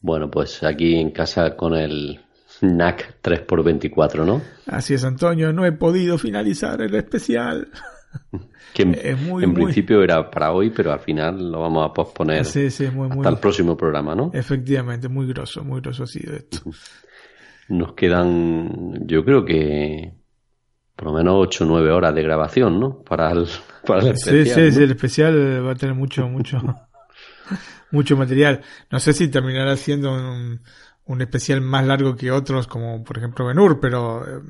Bueno, pues aquí en casa con el NAC 3x24, ¿no? Así es, Antonio. No he podido finalizar el especial. Que en, principio era para hoy, pero al final lo vamos a posponer sí, sí, muy, hasta el próximo programa, ¿no? Efectivamente, muy grosso, muy grosso ha sido esto. Nos quedan, yo creo que por lo menos 8 o 9 horas de grabación, ¿no? Para el, para el especial. Sí, sí, sí, el especial va a tener mucho, mucho, mucho material. No sé si terminará siendo un, un especial más largo que otros, como por ejemplo Benur, pero eh,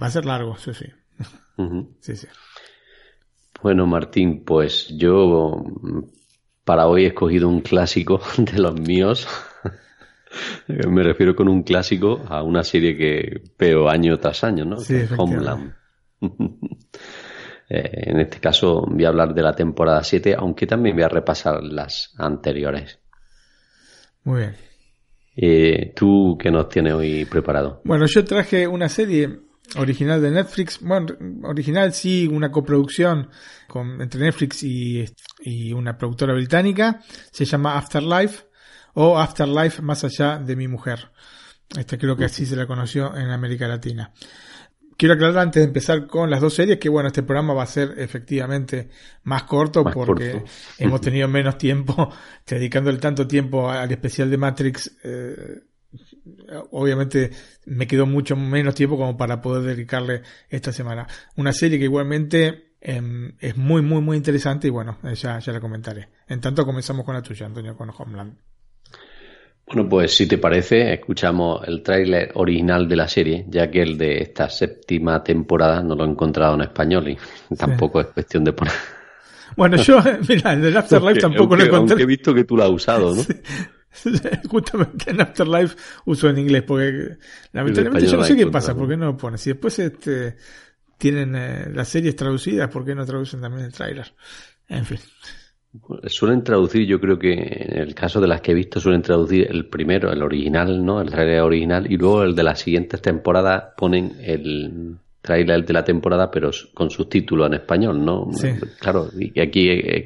va a ser largo, sí, sí. sí, sí. Bueno, Martín, pues yo para hoy he escogido un clásico de los míos. Me refiero con un clásico a una serie que veo año tras año, ¿no? Sí, Homeland. Eh, en este caso voy a hablar de la temporada 7, aunque también voy a repasar las anteriores. Muy bien. Eh, ¿Tú qué nos tienes hoy preparado? Bueno, yo traje una serie original de Netflix. Bueno, original sí, una coproducción con, entre Netflix y, y una productora británica. Se llama Afterlife o Afterlife más allá de mi mujer. Este creo que así se la conoció en América Latina. Quiero aclarar antes de empezar con las dos series que bueno, este programa va a ser efectivamente más corto porque hemos tenido menos tiempo dedicándole tanto tiempo al especial de Matrix. Eh, obviamente me quedó mucho menos tiempo como para poder dedicarle esta semana. Una serie que igualmente em, es muy, muy, muy interesante y bueno, ya, ya la comentaré. En tanto comenzamos con la tuya, Antonio, con Homeland. Bueno, pues si te parece, escuchamos el tráiler original de la serie, ya que el de esta séptima temporada no lo he encontrado en español y tampoco es cuestión de poner. Bueno, yo, mira, el de Afterlife tampoco lo encontré. Aunque he visto que tú lo has usado, ¿no? Justamente en Afterlife uso en inglés, porque lamentablemente yo no sé qué pasa, ¿por qué no lo ponen? Si después este, tienen eh, las series traducidas, ¿por qué no traducen también el tráiler? En fin. Suelen traducir, yo creo que en el caso de las que he visto, suelen traducir el primero, el original, ¿no? El trailer original, y luego el de las siguientes temporadas ponen el trailer de la temporada, pero con subtítulos en español, ¿no? Claro, y aquí eh,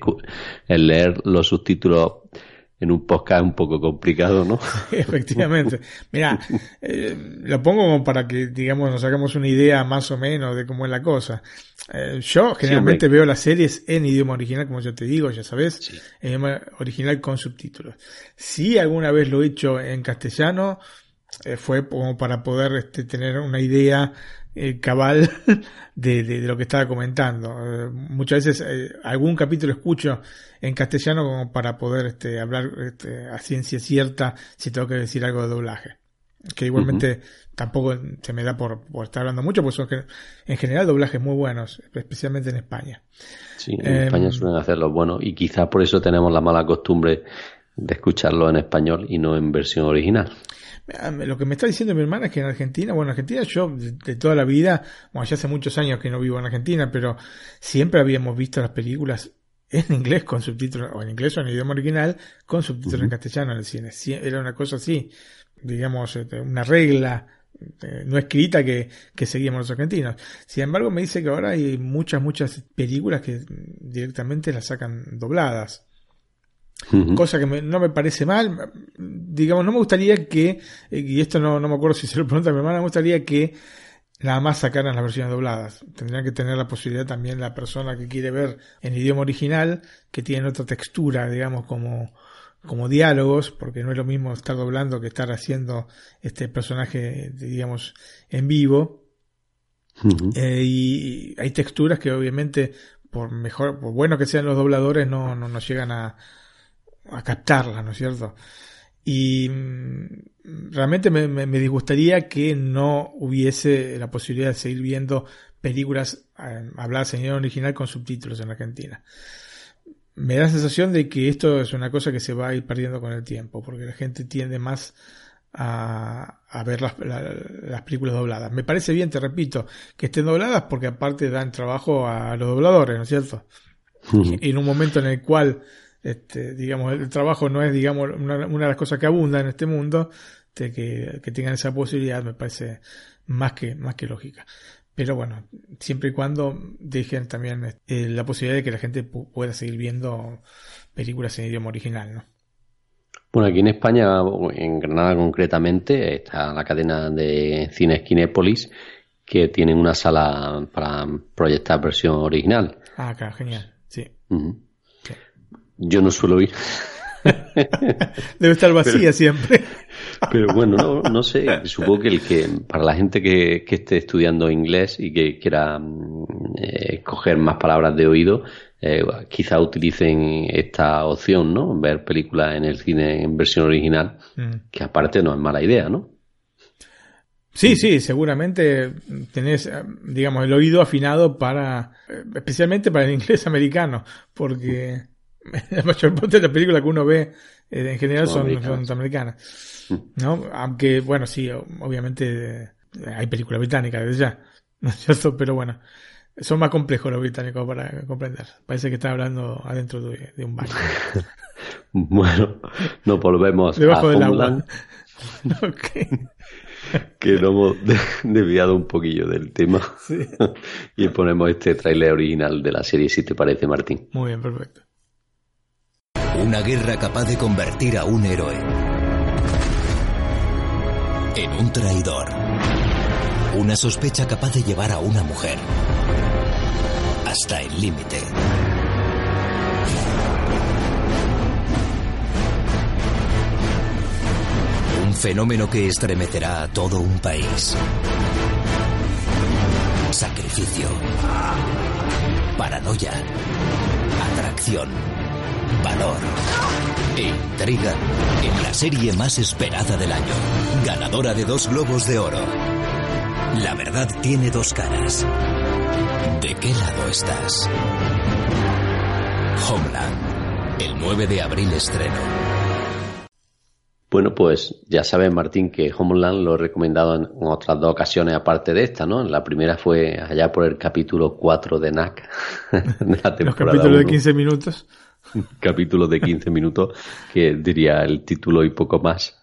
el leer los subtítulos en un podcast un poco complicado, ¿no? Efectivamente. Mira, eh, lo pongo para que, digamos, nos hagamos una idea más o menos de cómo es la cosa. Eh, yo generalmente veo las series en idioma original, como yo te digo, ya sabes, en idioma original con subtítulos. Si alguna vez lo he hecho en castellano, eh, fue como para poder este, tener una idea eh, cabal de, de, lo que estaba comentando. Eh, muchas veces algún capítulo escucho en castellano como para poder este, hablar este, a ciencia cierta si tengo que decir algo de doblaje. Que igualmente tampoco se me da por, por, estar hablando mucho, pues son en general doblajes muy buenos, especialmente en España. Sí, en España suelen hacerlo bueno y quizás por eso tenemos la mala costumbre de escucharlo en español y no en versión original. Lo que me está diciendo mi hermana es que en Argentina, bueno, en Argentina yo de, toda la vida, bueno, ya hace muchos años que no vivo en Argentina, pero siempre habíamos visto las películas en inglés con subtítulos, o en inglés o en idioma original, con subtítulos en castellano en el cine. Era una cosa así, digamos, este, una regla eh, no escrita que, que seguíamos los argentinos. Sin embargo, me dice que ahora hay muchas, muchas películas que directamente las sacan dobladas cosa que no me parece mal. Digamos, no me gustaría que, eh, y esto no, no me acuerdo si se lo pregunta a mi hermana, me gustaría que nada más sacaran las versiones dobladas. Tendrían que tener la posibilidad también la persona que quiere ver en idioma original, que tiene otra textura, digamos, como, como diálogos, porque no es lo mismo estar doblando que estar haciendo este personaje, digamos, en vivo. Eh, y hay texturas que obviamente, por mejor, por bueno que sean los dobladores, no, no, no llegan a, a captarlas, ¿no es cierto? Y mm, realmente me, me, disgustaría que no hubiese la posibilidad de seguir viendo películas eh, habladas en idioma original con subtítulos en Argentina. Me da la sensación de que esto es una cosa que se va a ir perdiendo con el tiempo, porque la gente tiende más a, a ver las, las, películas dobladas. Me parece bien, te repito, que estén dobladas porque aparte dan trabajo a los dobladores, ¿no es cierto? Y en un momento en el cual este, digamos, el trabajo no es, digamos, una, de las cosas que abunda en este mundo, de que, que, tengan esa posibilidad me parece más que, más que lógica. Pero bueno, siempre y cuando dejen también eh, la posibilidad de que la gente pueda seguir viendo películas en idioma original, ¿no? Bueno, aquí en España, en Granada concretamente, está la cadena de cines Kinépolis, que tienen una sala para proyectar versión original. Ah, acá, genial, sí. Yo no suelo ir. Debe estar vacía siempre. Pero bueno, no, no sé, supongo que el que para la gente que, que esté estudiando inglés y que quiera mm, eh, coger más palabras de oído, eh, quizá utilicen esta opción, ¿no? Ver películas en el cine en versión original, mm. que aparte no es mala idea, ¿no? Sí, sí, seguramente tenés, digamos, el oído afinado para, eh, especialmente para el inglés americano, porque la mayor parte de las películas que uno ve eh, en general son, norteamericanas. ¿No? Aunque, bueno, sí, obviamente eh, hay películas británicas desde ya, ¿no es cierto? Pero bueno, son más complejos los británicos para comprender. Parece que está hablando adentro de, un baño. bueno, nos volvemos Debajo a del agua. que nos hemos desviado un poquillo del tema. y ponemos este tráiler original de la serie, si te parece, Martín. Muy bien, perfecto. Una guerra capaz de convertir a un héroe en un traidor. Una sospecha capaz de llevar a una mujer hasta el límite. Un fenómeno que estremecerá a todo un país. Sacrificio. Paranoia. Atracción valor e intriga en la serie más esperada del año, ganadora de dos globos de oro. La verdad tiene dos caras. ¿De qué lado estás? Homeland, el 9 de abril estreno. Bueno, pues ya sabes, Martín, que Homeland lo he recomendado en otras dos ocasiones aparte de esta, ¿no? La primera fue allá por el capítulo 4 de NAC. de la temporada Los capítulos de 15 minutos. capítulo de 15 minutos, que diría el título y poco más.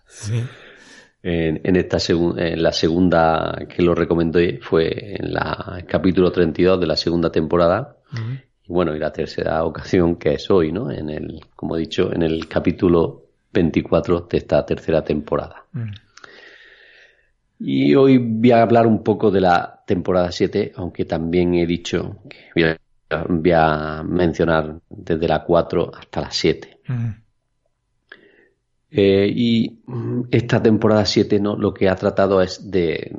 En, esta en la segunda que lo recomendé fue en la el capítulo 32 de la segunda temporada. Y bueno, y la tercera ocasión que es hoy, ¿no? En el, como he dicho, en el capítulo 24 de esta tercera temporada. Y hoy voy a hablar un poco de la temporada 7, aunque también he dicho que voy a voy a mencionar desde la 4 hasta la 7. Eh, y esta temporada 7 ¿no? lo que ha tratado es de,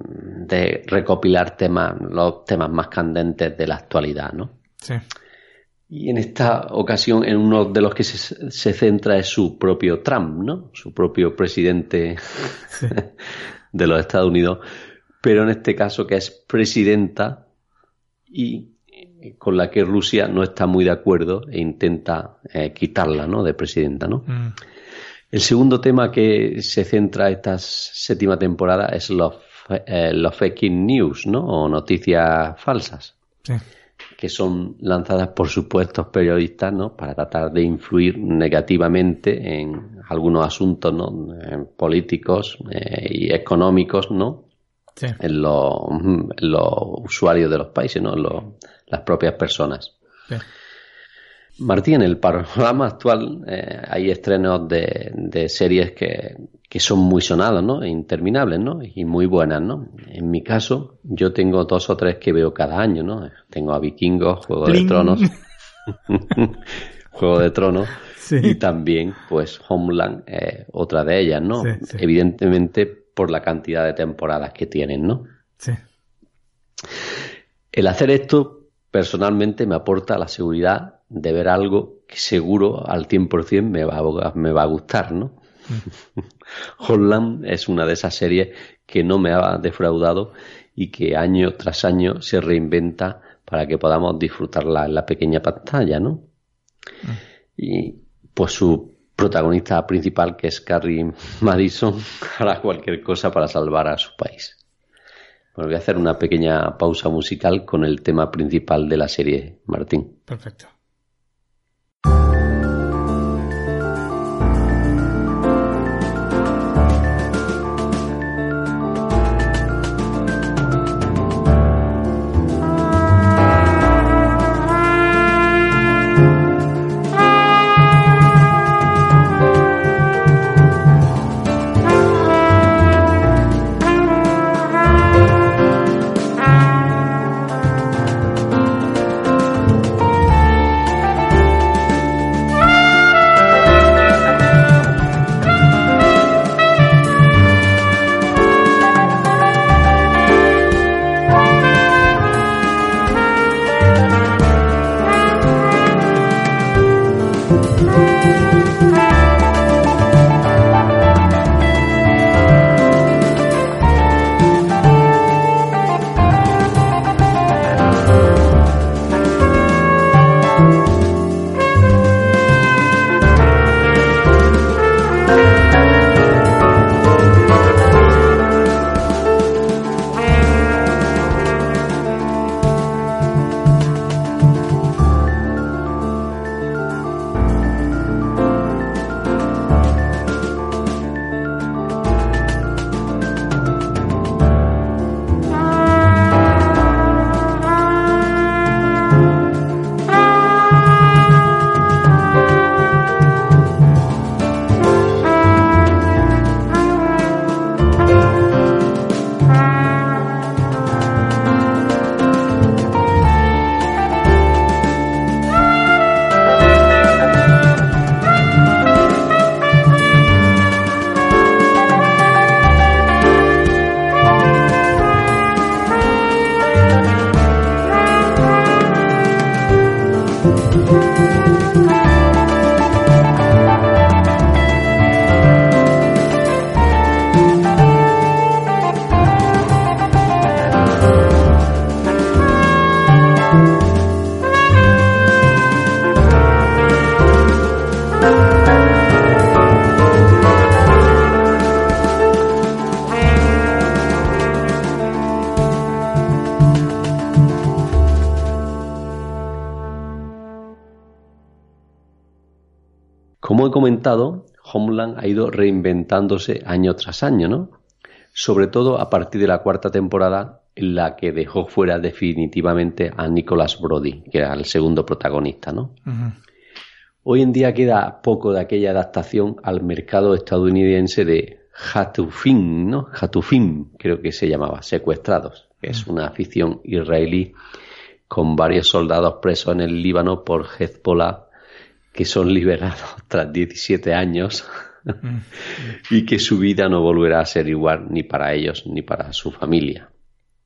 recopilar temas, los temas más candentes de la actualidad, ¿no? Sí. Y en esta ocasión, en uno de los que se, centra es su propio Trump, ¿no? Su propio presidente de los Estados Unidos. Pero en este caso que es presidenta y con la que Rusia no está muy de acuerdo e intenta eh, quitarla ¿no? de presidenta. ¿no? Mm. El segundo tema que se centra esta séptima temporada es los, eh, los fake news ¿no? o noticias falsas. que son lanzadas por supuestos periodistas ¿no? para tratar de influir negativamente en algunos asuntos ¿no? políticos eh, y económicos ¿no? En, los, los, usuarios de los países, ¿no? los, las propias personas. Martín, en el panorama actual eh, hay estrenos de, series que, que son muy sonados, ¿no? Interminables, ¿no? Y muy buenas, ¿no? En mi caso, yo tengo dos o tres que veo cada año, ¿no? Tengo a Vikingos, Juego de Tronos, Juego de Tronos, y también, pues, Homeland, otra de ellas, ¿no? Evidentemente por la cantidad de temporadas que tienen, ¿no? Sí. El hacer esto, personalmente, me aporta la seguridad de ver algo que seguro al 100% me va a, me va a gustar, ¿no? Holland es una de esas series que no me ha defraudado y que año tras año se reinventa para que podamos disfrutarla en la pequeña pantalla, ¿no? Y pues su protagonista principal, que es Carrie Madison, hará cualquier cosa para salvar a su país. Bueno, voy a hacer una pequeña pausa musical con el tema principal de la serie, Martín. Perfecto. Comentado, Homeland ha ido reinventándose año tras año, ¿no? Sobre todo a partir de la cuarta temporada, en la que dejó fuera definitivamente a Nicholas Brody, que era el segundo protagonista, ¿no? Hoy en día queda poco de aquella adaptación al mercado estadounidense de Hatufin, ¿no? Hatufin, creo que se llamaba, Secuestrados, que es una afición israelí con varios soldados presos en el Líbano por Hezbollah que son liberados tras 17 años mm. y que su vida no volverá a ser igual ni para ellos ni para su familia.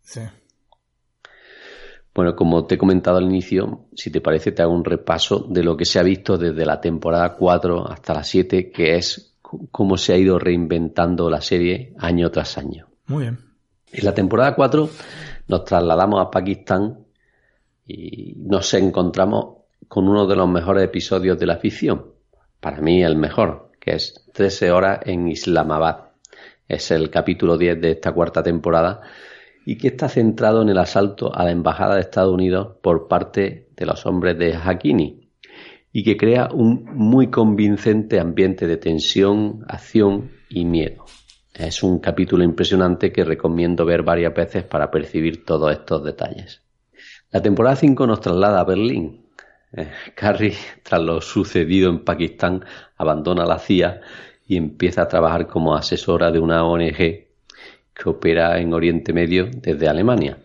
Sí. Bueno, como te he comentado al inicio, si te parece, te hago un repaso de lo que se ha visto desde la temporada 4 hasta la 7, que es cómo se ha ido reinventando la serie año tras año. Muy bien. En la temporada 4 nos trasladamos a Pakistán y nos encontramos con uno de los mejores episodios de la ficción. Para mí el mejor, que es 13 horas en Islamabad. Es el capítulo 10 de esta cuarta temporada y que está centrado en el asalto a la Embajada de Estados Unidos por parte de los hombres de Hakini y que crea un muy convincente ambiente de tensión, acción y miedo. Es un capítulo impresionante que recomiendo ver varias veces para percibir todos estos detalles. La temporada 5 nos traslada a Berlín, eh, Carrie, tras lo sucedido en Pakistán, abandona la CIA y empieza a trabajar como asesora de una ONG que opera en Oriente Medio desde Alemania.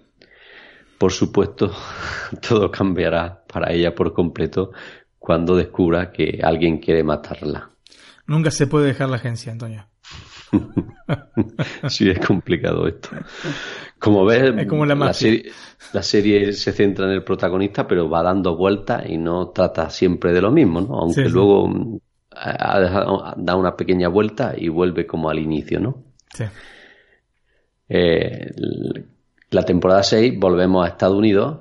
Por supuesto, todo cambiará para ella por completo cuando descubra que alguien quiere matarla. Nunca se puede dejar la agencia, Antonio. sí, es complicado esto. Como ves, la, serie, se centra en el protagonista, pero va dando vueltas y no trata siempre de lo mismo, ¿no? Aunque luego mm, da una pequeña vuelta y vuelve como al inicio, ¿no? Sí. Eh, la temporada 6 volvemos a Estados Unidos,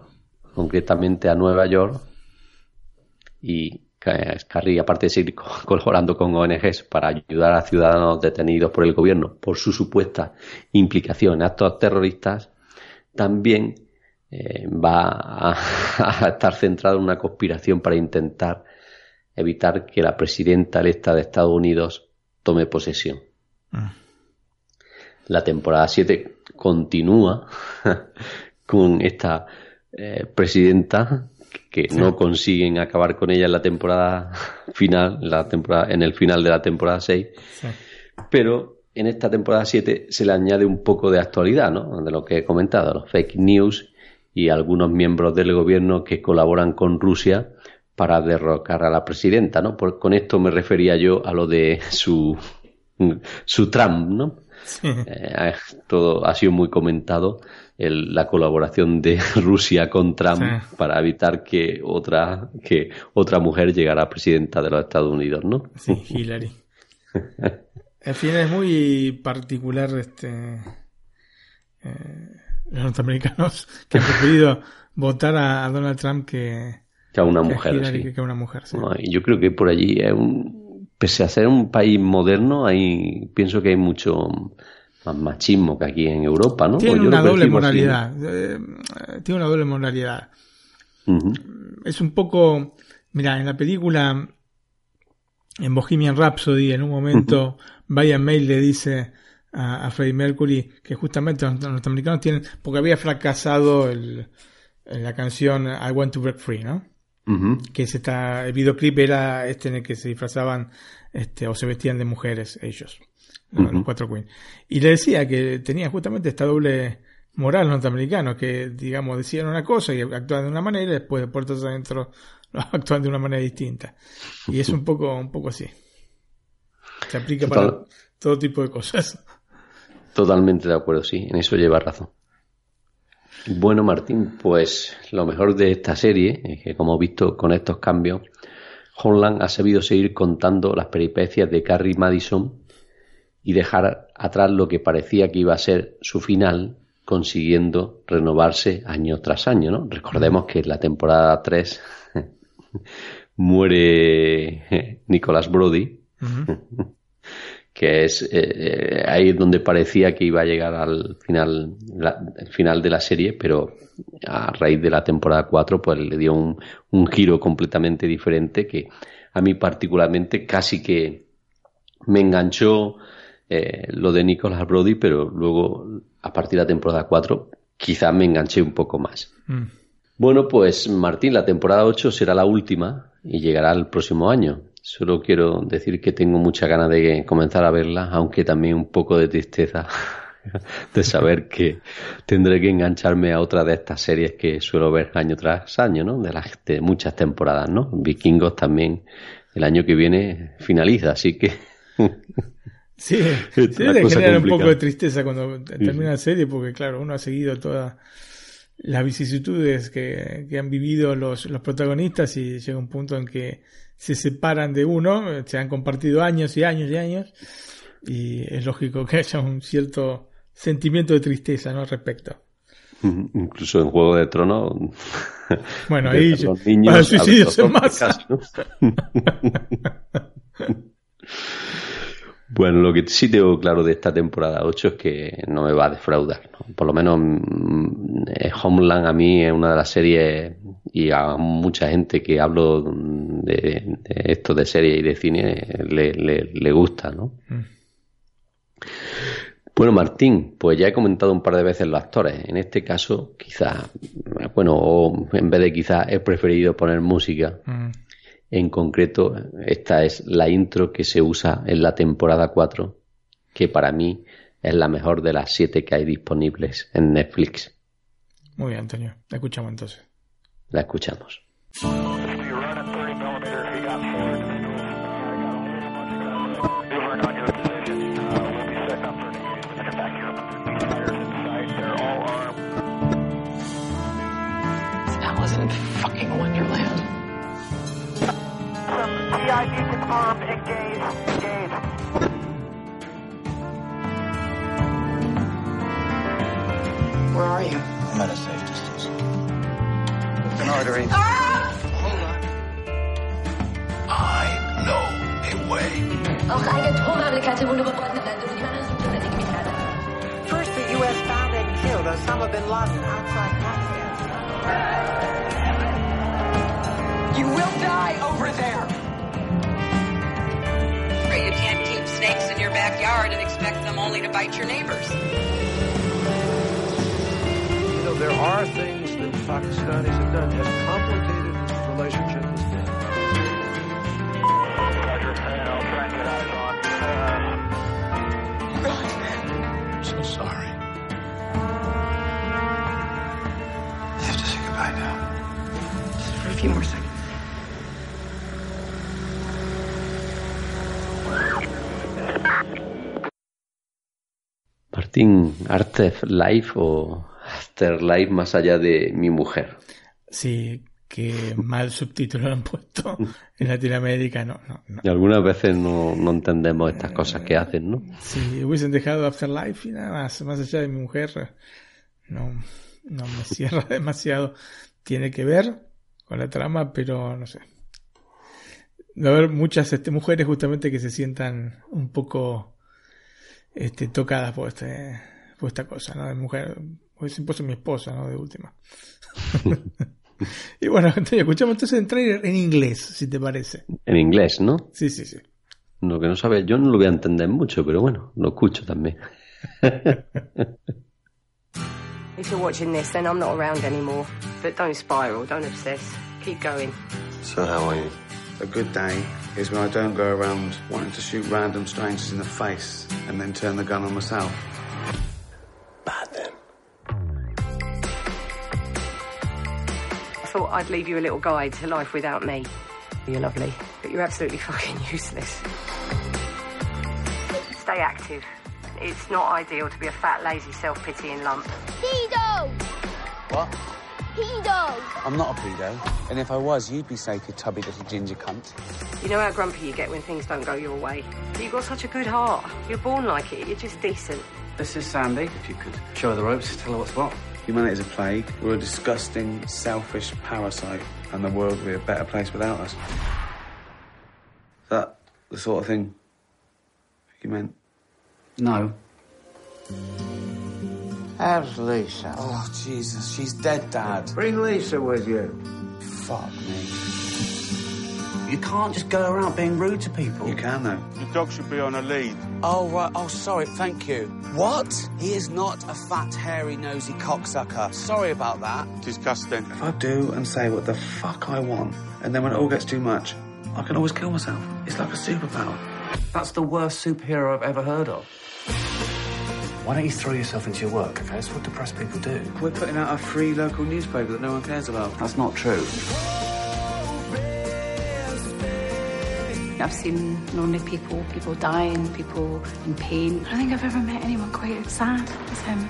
concretamente a Nueva York, y Carrie, aparte de seguir colaborando con ONGs para ayudar a ciudadanos detenidos por el gobierno por su supuesta implicación en actos terroristas, también eh, va a, estar centrado en una conspiración para intentar evitar que la presidenta electa de Estados Unidos tome posesión. Ah. La temporada 7 continúa con esta eh, presidenta que no consiguen acabar con ella en la temporada final, la temporada, en el final de la temporada 6. Pero en esta temporada 7 se le añade un poco de actualidad, ¿no? De lo que he comentado, los fake news y algunos miembros del gobierno que colaboran con Rusia para derrocar a la presidenta, ¿no? Por, con esto me refería yo a lo de su, su Trump, ¿no? Eh, todo ha sido muy comentado la colaboración de Rusia con Trump para evitar que otra que otra mujer llegara a presidenta de los Estados Unidos, ¿no? Sí, Hillary. En fin, es muy particular este eh, los norteamericanos que han preferido votar a, Donald Trump que, a una mujer. que, a una mujer. yo creo que por allí es un, pese a ser un país moderno, hay, pienso que hay mucho más machismo que aquí en Europa, ¿no? Tiene pues una doble moralidad. Eh, tiene una doble moralidad. Es un poco. Mira, en la película, en Bohemian Rhapsody, en un momento, Brian May le dice a, Freddie Mercury que justamente los norteamericanos tienen. Porque había fracasado el, en la canción I Want to Break Free, ¿no? Que se está, el videoclip era este en el que se disfrazaban este, o se vestían de mujeres ellos los cuatro Queens. Y le decía que tenía justamente esta doble moral norteamericana, que digamos decían una cosa y actuaban de una manera y después de puertas adentro actúan de una manera distinta. Y es un poco, un poco así. Se aplica para todo tipo de cosas. Totalmente de acuerdo, sí, en eso lleva razón. Bueno, Martín, pues lo mejor de esta serie es que, como he visto con estos cambios, Holland ha sabido seguir contando las peripecias de Carrie Madison y dejar atrás lo que parecía que iba a ser su final, consiguiendo renovarse año tras año. ¿no? Recordemos que en la temporada 3 muere Nicholas Brody, que es eh, eh, ahí donde parecía que iba a llegar al final, el final de la serie, pero a raíz de la temporada 4 pues le dio un, un giro completamente diferente que a mí particularmente casi que me enganchó eh, lo de Nicolas Brody, pero luego a partir de la temporada 4 quizá me enganché un poco más. Mm. Bueno, pues Martín, la temporada 8 será la última y llegará el próximo año. Solo quiero decir que tengo mucha ganas de comenzar a verla, aunque también un poco de tristeza de saber que tendré que engancharme a otra de estas series que suelo ver año tras año, ¿no? De las de muchas temporadas, ¿no? Vikingos también el año que viene finaliza, así que Sí, sí te genera un poco de tristeza cuando termina la serie, porque claro, uno ha seguido todas las vicisitudes que, han vivido los, los protagonistas y llega un punto en que se separan de uno, se han compartido años y años y años, y es lógico que haya un cierto sentimiento de tristeza ¿no? al respecto. Incluso en Juego de Tronos. Bueno, ahí los niños, suicidios son más. Bueno, lo que sí tengo claro de esta temporada 8 es que no me va a defraudar. Por lo menos mm, Homeland a mí es una de las series y a mucha gente que hablo de, esto de series y de cine le, le, gusta, ¿no? Mm. Bueno, Martín, pues ya he comentado un par de veces los actores. En este caso, quizás, bueno, en vez de quizás he preferido poner música. Mm. En concreto, esta es la intro que se usa en la temporada 4, que para mí es la mejor de las siete que hay disponibles en Netflix. Muy bien, Antonio. La escuchamos entonces. La escuchamos. Where are you? I'm at a safe distance. It's an artery. I know a way. First, the U.S. found and killed Osama bin Laden outside Pakistan. You will die over there. Snakes in your backyard and expect them only to bite your neighbors. You know, there are things that Pakistanis have done, have complicated relationship with them. I'm so sorry. I have to say goodbye now. Just for a few more seconds. Martín, Afterlife o Afterlife más allá de mi mujer. Sí, que mal subtítulo lo han puesto en Latinoamérica. No, no, no. Y algunas veces no, no entendemos estas cosas que hacen, ¿no? Si hubiesen dejado Afterlife y nada más, más allá de mi mujer, no, no me cierra demasiado. Tiene que ver con la trama, pero no sé. Va a haber muchas este, mujeres justamente que se sientan un poco este, tocadas por, este, por esta cosa, ¿no? De mujer, pues es mi esposa, ¿no? De última. y bueno, Antonio, escuchamos entonces el trailer en inglés, si te parece. En inglés, ¿no? Sí, sí, sí. Lo que no sabe, yo no lo voy a entender mucho, pero bueno, lo escucho también. If you're watching this, then I'm not around anymore. But don't spiral, don't obsess. Keep going. So how are you? A good day is when I don't go around wanting to shoot random strangers in the face and then turn the gun on myself. Bad then. I thought I'd leave you a little guide to life without me. You're lovely, but you're absolutely fucking useless. Stay active. It's not ideal to be a fat, lazy, self-pitying lump. Pedo! What? Pedo! I'm not a pedo. And if I was, you'd be safe, you tubby little ginger cunt. You know how grumpy you get when things don't go your way. But you've got such a good heart. You're born like it. You're just decent. This is Sandy. If you could show her the ropes, tell her what's what. Humanity is a plague. We're a disgusting, selfish parasite, and the world would be a better place without us. Is that the sort of thing you meant? No. How's Lisa? Oh, Jesus, she's dead, Dad. Bring Lisa with you. Fuck me. You can't just go around being rude to people. You can, though. The dog should be on a lead. Oh, right. Oh, sorry. Thank you. What? He is not a fat, hairy, nosy cocksucker. Sorry about that. Disgusting. If I do and say what the fuck I want, and then when it all gets too much, I can always kill myself. It's like a superpower. That's the worst superhero I've ever heard of. Why don't you throw yourself into your work, okay? That's what depressed people do. We're putting out a free local newspaper that no one cares about. That's not true. I've seen lonely people, people dying, people in pain. I don't think I've ever met anyone quite as sad as him.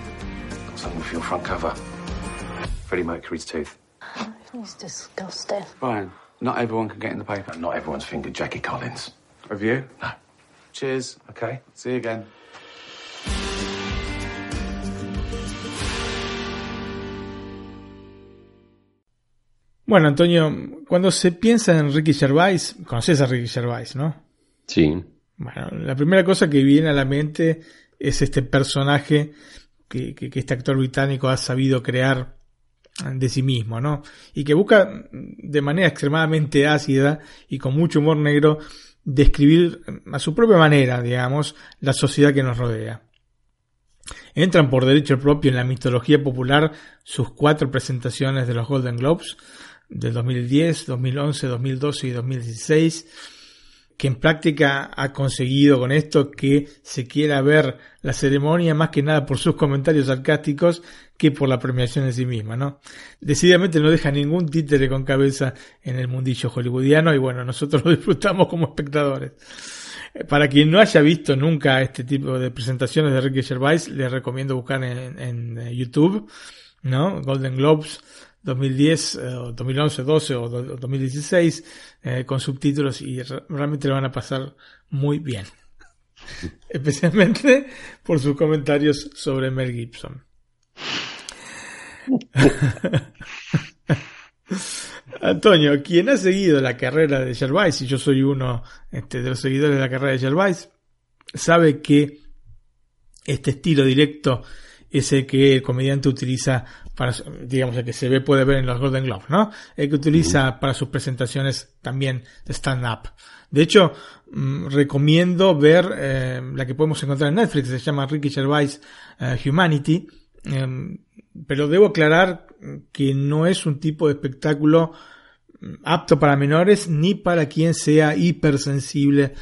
Got something for your front cover. Freddie Mercury's tooth. He's disgusting. Brian, not everyone can get in the paper. Not everyone's fingered Jackie Collins. Have you? No. Cheers. Okay? See you again. Bueno, Antonio, cuando se piensa en Ricky Gervais, conoces a Ricky Gervais, ¿no? Sí. Bueno, la primera cosa que viene a la mente es este personaje que, que, que este actor británico ha sabido crear de sí mismo, ¿no? Y que busca de manera extremadamente ácida y con mucho humor negro describir a su propia manera, digamos, la sociedad que nos rodea. Entran por derecho propio en la mitología popular sus cuatro presentaciones de los Golden Globes, del 2010, 2011, 2012 y 2016 que en práctica ha conseguido con esto que se quiera ver la ceremonia más que nada por sus comentarios sarcásticos que por la premiación en sí misma, ¿no? Decididamente no deja ningún títere con cabeza en el mundillo hollywoodiano y bueno, nosotros lo disfrutamos como espectadores. Para quien no haya visto nunca este tipo de presentaciones de Ricky Gervais, les recomiendo buscar en, en YouTube, ¿no? Golden Globes 2010, eh, 2011, 12 o 2016 eh, con subtítulos y realmente lo van a pasar muy bien. Especialmente por sus comentarios sobre Mel Gibson. Antonio, quien ha seguido la carrera de Gervais, y yo soy uno este, de los seguidores de la carrera de Gervais, sabe que este estilo directo es el que el comediante utiliza para, digamos, el que se ve, puede ver en los Golden Globes, ¿no? El que utiliza para sus presentaciones también de stand-up. De hecho, mm, recomiendo ver eh, la que podemos encontrar en Netflix, se llama Ricky Gervais eh, Humanity, em, pero debo aclarar que no es un tipo de espectáculo mm, apto para menores ni para quien sea hipersensible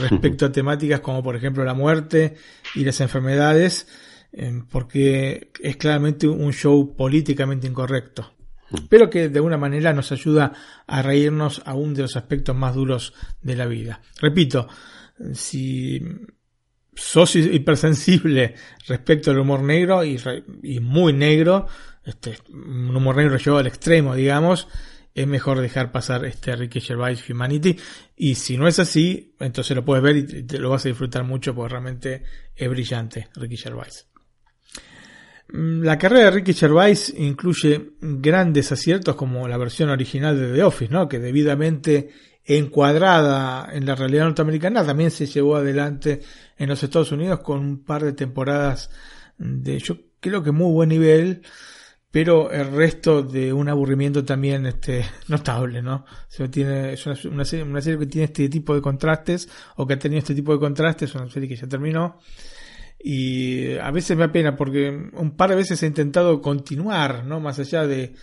respecto a temáticas como por ejemplo la muerte y las enfermedades porque es claramente un show políticamente incorrecto, pero que de alguna manera nos ayuda a reírnos aún de los aspectos más duros de la vida. Repito, si sos hipersensible respecto al humor negro y, muy negro, este, un humor negro llevado al extremo, digamos, es mejor dejar pasar este Ricky Gervais Humanity. Y si no es así, entonces lo puedes ver y te lo vas a disfrutar mucho porque realmente es brillante Ricky Gervais. Mm, la carrera de Ricky Gervais incluye grandes aciertos como la versión original de The Office, ¿no? que debidamente encuadrada en la realidad norteamericana también se llevó adelante en los Estados Unidos con un par de temporadas de yo creo que muy buen nivel, pero el resto de un aburrimiento también este, notable, ¿no? Se tiene, es una, serie, una serie que tiene este tipo de contrastes o que ha tenido este tipo de contrastes, una serie que ya terminó y a veces me da pena porque un par de veces he intentado continuar, ¿no? Más allá de...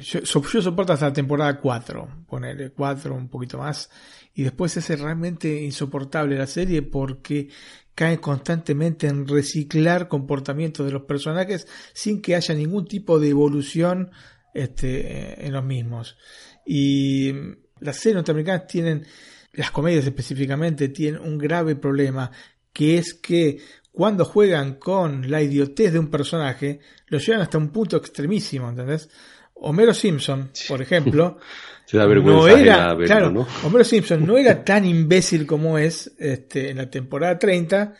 Yo, yo soporto hasta la temporada 4, ponerle 4, un poquito más, y después es realmente insoportable la serie porque cae constantemente en reciclar comportamientos de los personajes sin que haya ningún tipo de evolución este, en los mismos. Y las series norteamericanas tienen, las comedias específicamente, tienen un grave problema, que es que cuando juegan con la idiotez de un personaje, lo llevan hasta un punto extremísimo, ¿entendés? Homero Simpson, por ejemplo, no era, claro, Homero Simpson no era tan imbécil como es este, en la temporada 30,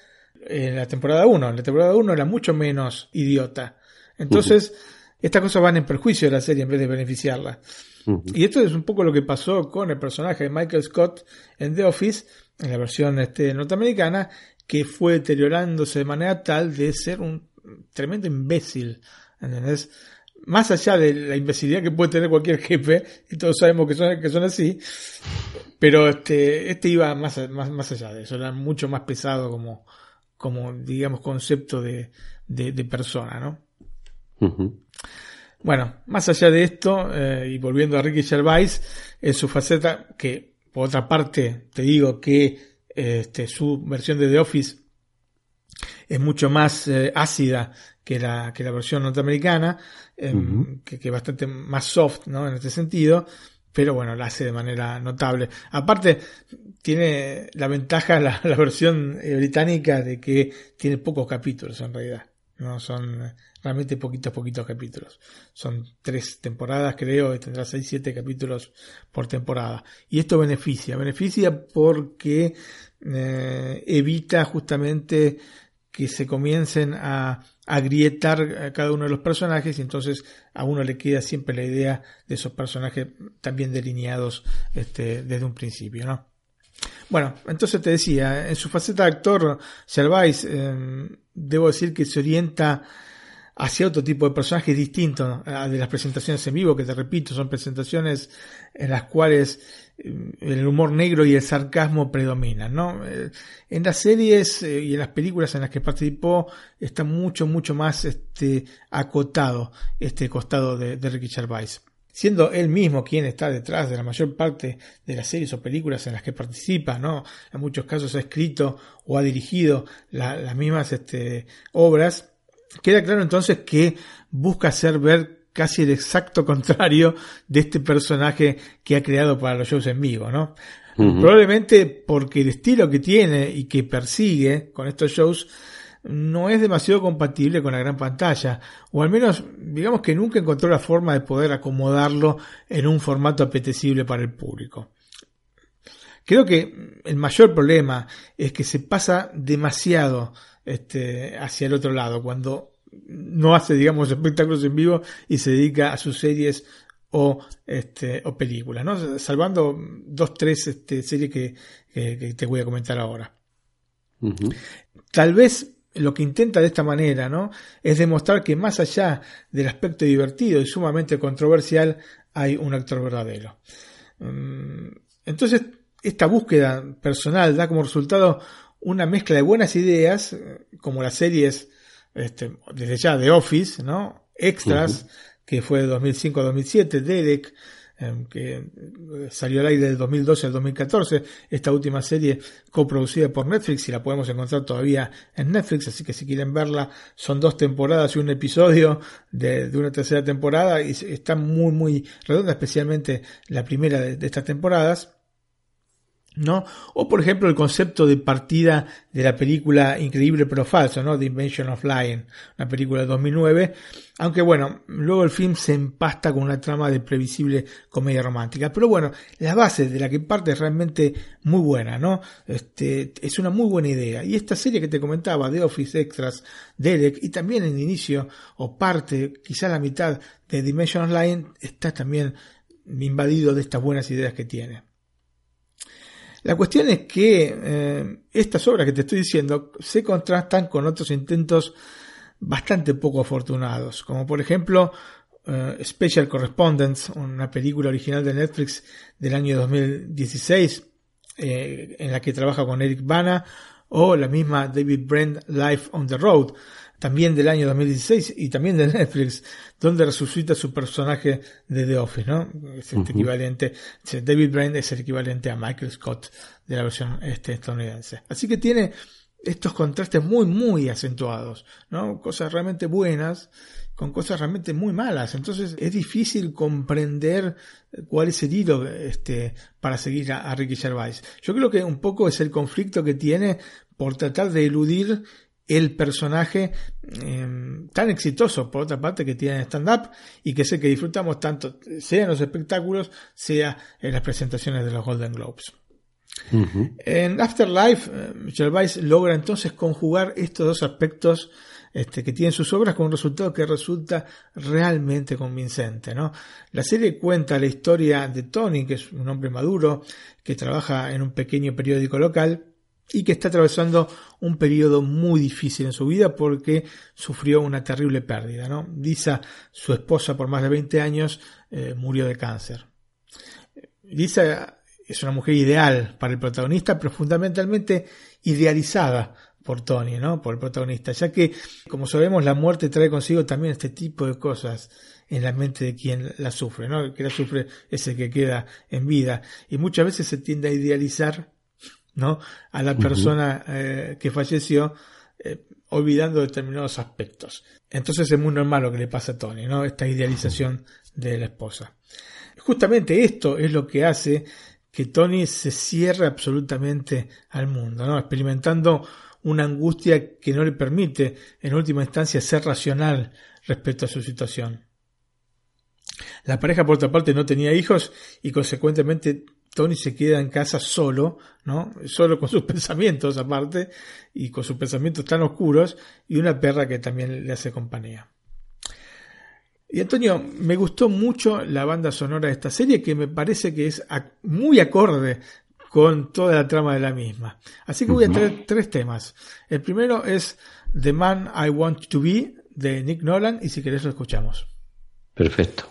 en la temporada 1. En la temporada 1 era mucho menos idiota. Entonces, estas cosas van en perjuicio de la serie en vez de beneficiarla. Y esto es un poco lo que pasó con el personaje de Michael Scott en The Office, en la versión este, norteamericana, que fue deteriorándose de manera tal de ser un tremendo imbécil. ¿entendés? Más allá de la imbecilidad que puede tener cualquier jefe, y todos sabemos que son, que son así, pero este, este iba más, más, más allá de eso, era mucho más pesado como, como digamos, concepto de, de, persona, ¿no? Bueno, más allá de esto, eh, y volviendo a Ricky Gervais, en su faceta, que por otra parte te digo que este, su versión de The Office es mucho más eh, ácida que la, que la versión norteamericana, em, que, es bastante más soft ¿no? en este sentido, pero bueno, la hace de manera notable. Aparte, tiene la ventaja la, la versión eh, británica de que tiene pocos capítulos en realidad. No son realmente poquitos, poquitos capítulos. Son tres temporadas, creo, y tendrá seis, siete capítulos por temporada. Y esto beneficia, beneficia porque eh, evita justamente que se comiencen a agrietar a cada uno de los personajes y entonces a uno le queda siempre la idea de esos personajes también delineados este, desde un principio, ¿no? Bueno, entonces te decía, en su faceta de actor, Servais, eh, debo decir que se orienta hacia otro tipo de personajes distintos a de las presentaciones en vivo, que te repito, son presentaciones en las cuales eh, el humor negro y el sarcasmo predominan, ¿no? Eh, en las series eh, y en las películas en las que participó está mucho, mucho más este, acotado este costado de, Ricky Gervais. siendo él mismo quien está detrás de la mayor parte de las series o películas en las que participa, ¿no? En muchos casos ha escrito o ha dirigido las mismas este, obras, queda claro entonces que busca hacer ver casi el exacto contrario de este personaje que ha creado para los shows en vivo, ¿no? Probablemente porque el estilo que tiene y que persigue con estos shows no es demasiado compatible con la gran pantalla, o al menos digamos que nunca encontró la forma de poder acomodarlo en un formato apetecible para el público. Creo que el mayor problema es que se pasa demasiado este, hacia el otro lado, cuando no hace, digamos, espectáculos en vivo y se dedica a sus series o, este, o películas, ¿no? Salvando dos, tres este, series que, que, te voy a comentar ahora. Tal vez lo que intenta de esta manera, ¿no? Es demostrar que más allá del aspecto divertido y sumamente controversial, hay un actor verdadero. Mm, entonces, esta búsqueda personal da como resultado una mezcla de buenas ideas, como las series, este, desde ya de Office, ¿no? Extras, que fue de 2005 a 2007, Derek, Em, que eh, salió al aire del 2012 al 2014, esta última serie coproducida por Netflix y la podemos encontrar todavía en Netflix, así que si quieren verla son dos temporadas y un episodio de, una tercera temporada y está muy muy redonda, especialmente la primera de estas temporadas. ¿No? O por ejemplo el concepto de partida de la película Increíble pero falso, ¿no? The Invention of Lying, una película de 2009, aunque bueno, luego el film se empasta con una trama de previsible comedia romántica, pero bueno, la base de la que parte es realmente muy buena, ¿no? Este, es una muy buena idea. Y esta serie que te comentaba, The Office Extras, Derek, y también en inicio o parte, quizá la mitad de Dimension Lying, está también invadido de estas buenas ideas que tiene. La cuestión es que eh, estas obras que te estoy diciendo se contrastan con otros intentos bastante poco afortunados, como por ejemplo eh, Special Correspondence, una película original de Netflix del año 2016, eh, en la que trabaja con Eric Bana, o la misma David Brent Life on the Road, también del año 2016 y también de Netflix, donde resucita su personaje de The Office, ¿no? Es el equivalente, David Brent es el equivalente a Michael Scott de la versión este, estadounidense. Así que tiene estos contrastes muy, muy acentuados, ¿no? Cosas realmente buenas con cosas realmente muy malas. Entonces es difícil comprender cuál es el hilo este, para seguir a, a Ricky Gervais. Yo creo que un poco es el conflicto que tiene por tratar de eludir el personaje em, tan exitoso, por otra parte, que tiene stand-up y que sé que disfrutamos tanto, sea en los espectáculos, sea en las presentaciones de los Golden Globes. En Afterlife, eh, Gervais logra entonces conjugar estos dos aspectos este, que tienen sus obras con un resultado que resulta realmente convincente. ¿no? La serie cuenta la historia de Tony, que es un hombre maduro, que trabaja en un pequeño periódico local, y que está atravesando un periodo muy difícil en su vida porque sufrió una terrible pérdida. ¿no? Lisa, su esposa por más de 20 años, eh, murió de cáncer. Lisa es una mujer ideal para el protagonista, pero fundamentalmente idealizada por Tony, ¿no? por el protagonista, ya que, como sabemos, la muerte trae consigo también este tipo de cosas en la mente de quien la sufre, ¿no? El que la sufre es el que queda en vida. Y muchas veces se tiende a idealizar ¿no? A la persona eh, que falleció, eh, olvidando determinados aspectos. Entonces es muy normal lo que le pasa a Tony, ¿no? Esta idealización de la esposa. Justamente esto es lo que hace que Tony se cierre absolutamente al mundo, ¿no? Experimentando una angustia que no le permite, en última instancia, ser racional respecto a su situación. La pareja, por otra parte, no tenía hijos y consecuentemente Tony se queda en casa solo, ¿no? Solo con sus pensamientos aparte y con sus pensamientos tan oscuros y una perra que también le hace compañía. Y Antonio, me gustó mucho la banda sonora de esta serie que me parece que es muy acorde con toda la trama de la misma. Así que voy a traer tres temas. El primero es The Man I Want to Be de Nick Nolan y si querés lo escuchamos. Perfecto.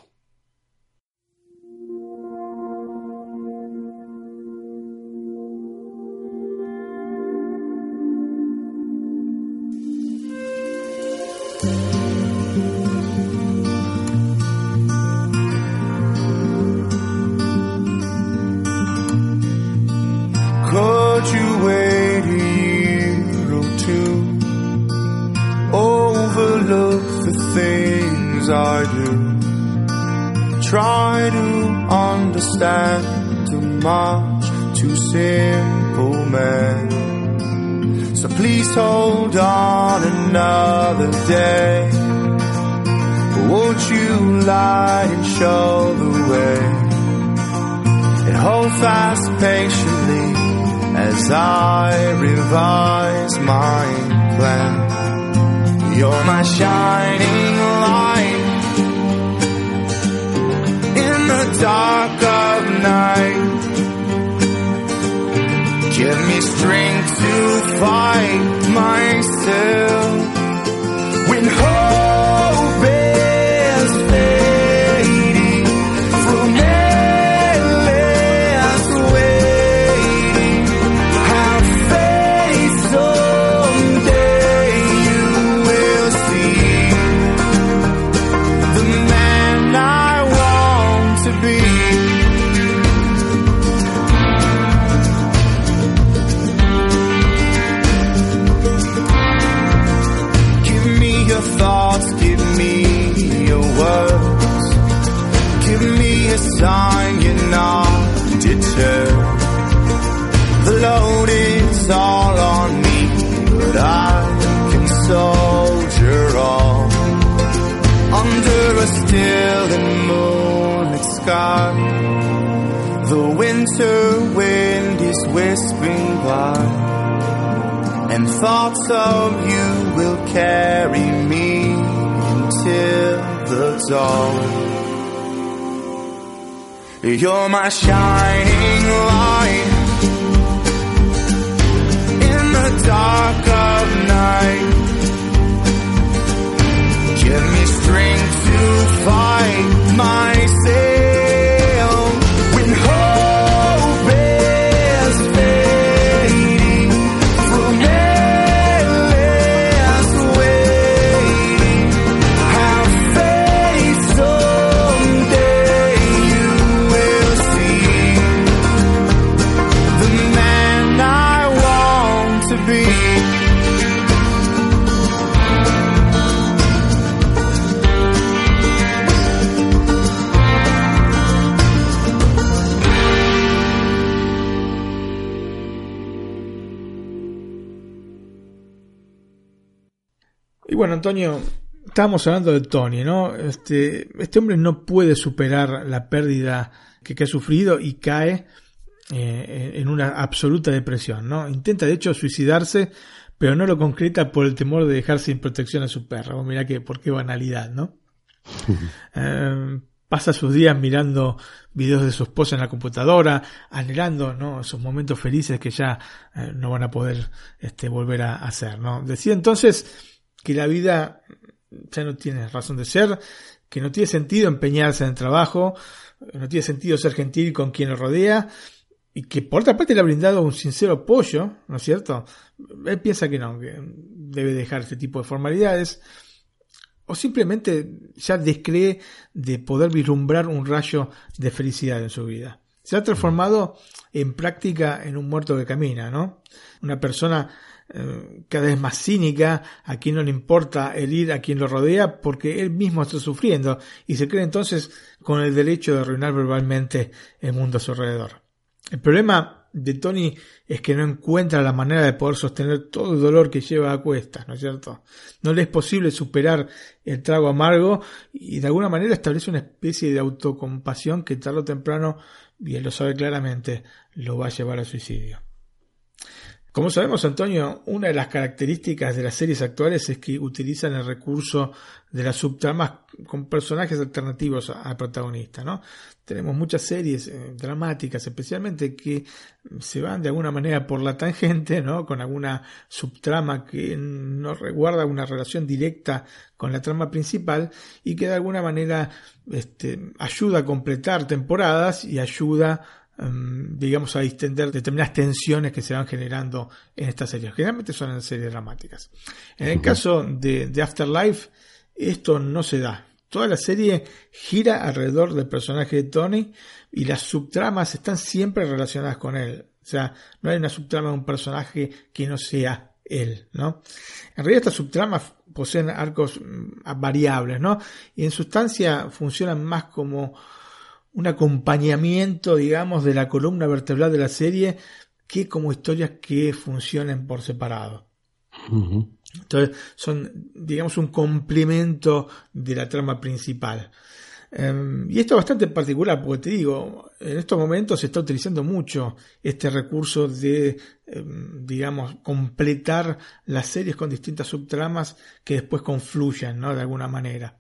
Day. Won't you light and show the way? And hold fast patiently as I revise my plan. You're my shining light in the dark of night. Give me strength to fight myself thoughts of you will carry me until the dawn. You're my shining light in the dark of night. Give me strength to fight myself bueno, Antonio, estábamos hablando de Tony, ¿no? Este, este hombre no puede superar la pérdida que, que ha sufrido y cae eh, en una absoluta depresión, ¿no? Intenta de hecho suicidarse, pero no lo concreta por el temor de dejar sin protección a su perro. Mira que, por qué banalidad, ¿no? Eh, pasa sus días mirando videos de su esposa en la computadora, anhelando ¿no? esos momentos felices que ya eh, no van a poder este, volver a hacer. ¿no? Decía entonces que la vida ya no tiene razón de ser, que no tiene sentido empeñarse en el trabajo, no tiene sentido ser gentil con quien lo rodea, y que por otra parte le ha brindado un sincero apoyo, ¿no es cierto? Él piensa que no, que debe dejar este tipo de formalidades, o simplemente ya descree de poder vislumbrar un rayo de felicidad en su vida. Se ha transformado en práctica en un muerto que camina, ¿no? Una persona eh, cada vez más cínica, a quien no le importa el ir a quien lo rodea porque él mismo está sufriendo y se cree entonces con el derecho de arruinar verbalmente el mundo a su alrededor. El problema de Tony es que no encuentra la manera de poder sostener todo el dolor que lleva a cuestas, ¿no es cierto? No le es posible superar el trago amargo y de alguna manera establece una especie de autocompasión que tarde o temprano, y él lo sabe claramente, lo va a llevar al suicidio. Como sabemos, Antonio, una de las características de las series actuales es que utilizan el recurso de las subtramas con personajes alternativos al protagonista, ¿no? Tenemos muchas series eh, dramáticas, especialmente que se van de alguna manera por la tangente, ¿no? Con alguna subtrama que no reguarda una relación directa con la trama principal y que de alguna manera este, ayuda a completar temporadas y ayuda digamos, a distender determinadas tensiones que se van generando en estas series. Generalmente son en series dramáticas. En el caso de, de, Afterlife, esto no se da. Toda la serie gira alrededor del personaje de Tony y las subtramas están siempre relacionadas con él. O sea, no hay una subtrama de un personaje que no sea él, ¿no? En realidad estas subtramas poseen arcos mm, variables, ¿no? Y en sustancia funcionan más como un acompañamiento, digamos, de la columna vertebral de la serie que como historias que funcionen por separado. Entonces son, digamos, un complemento de la trama principal. Um, y esto es bastante particular, porque te digo, en estos momentos se está utilizando mucho este recurso de, um, digamos, completar las series con distintas subtramas que después confluyan, ¿no? De alguna manera.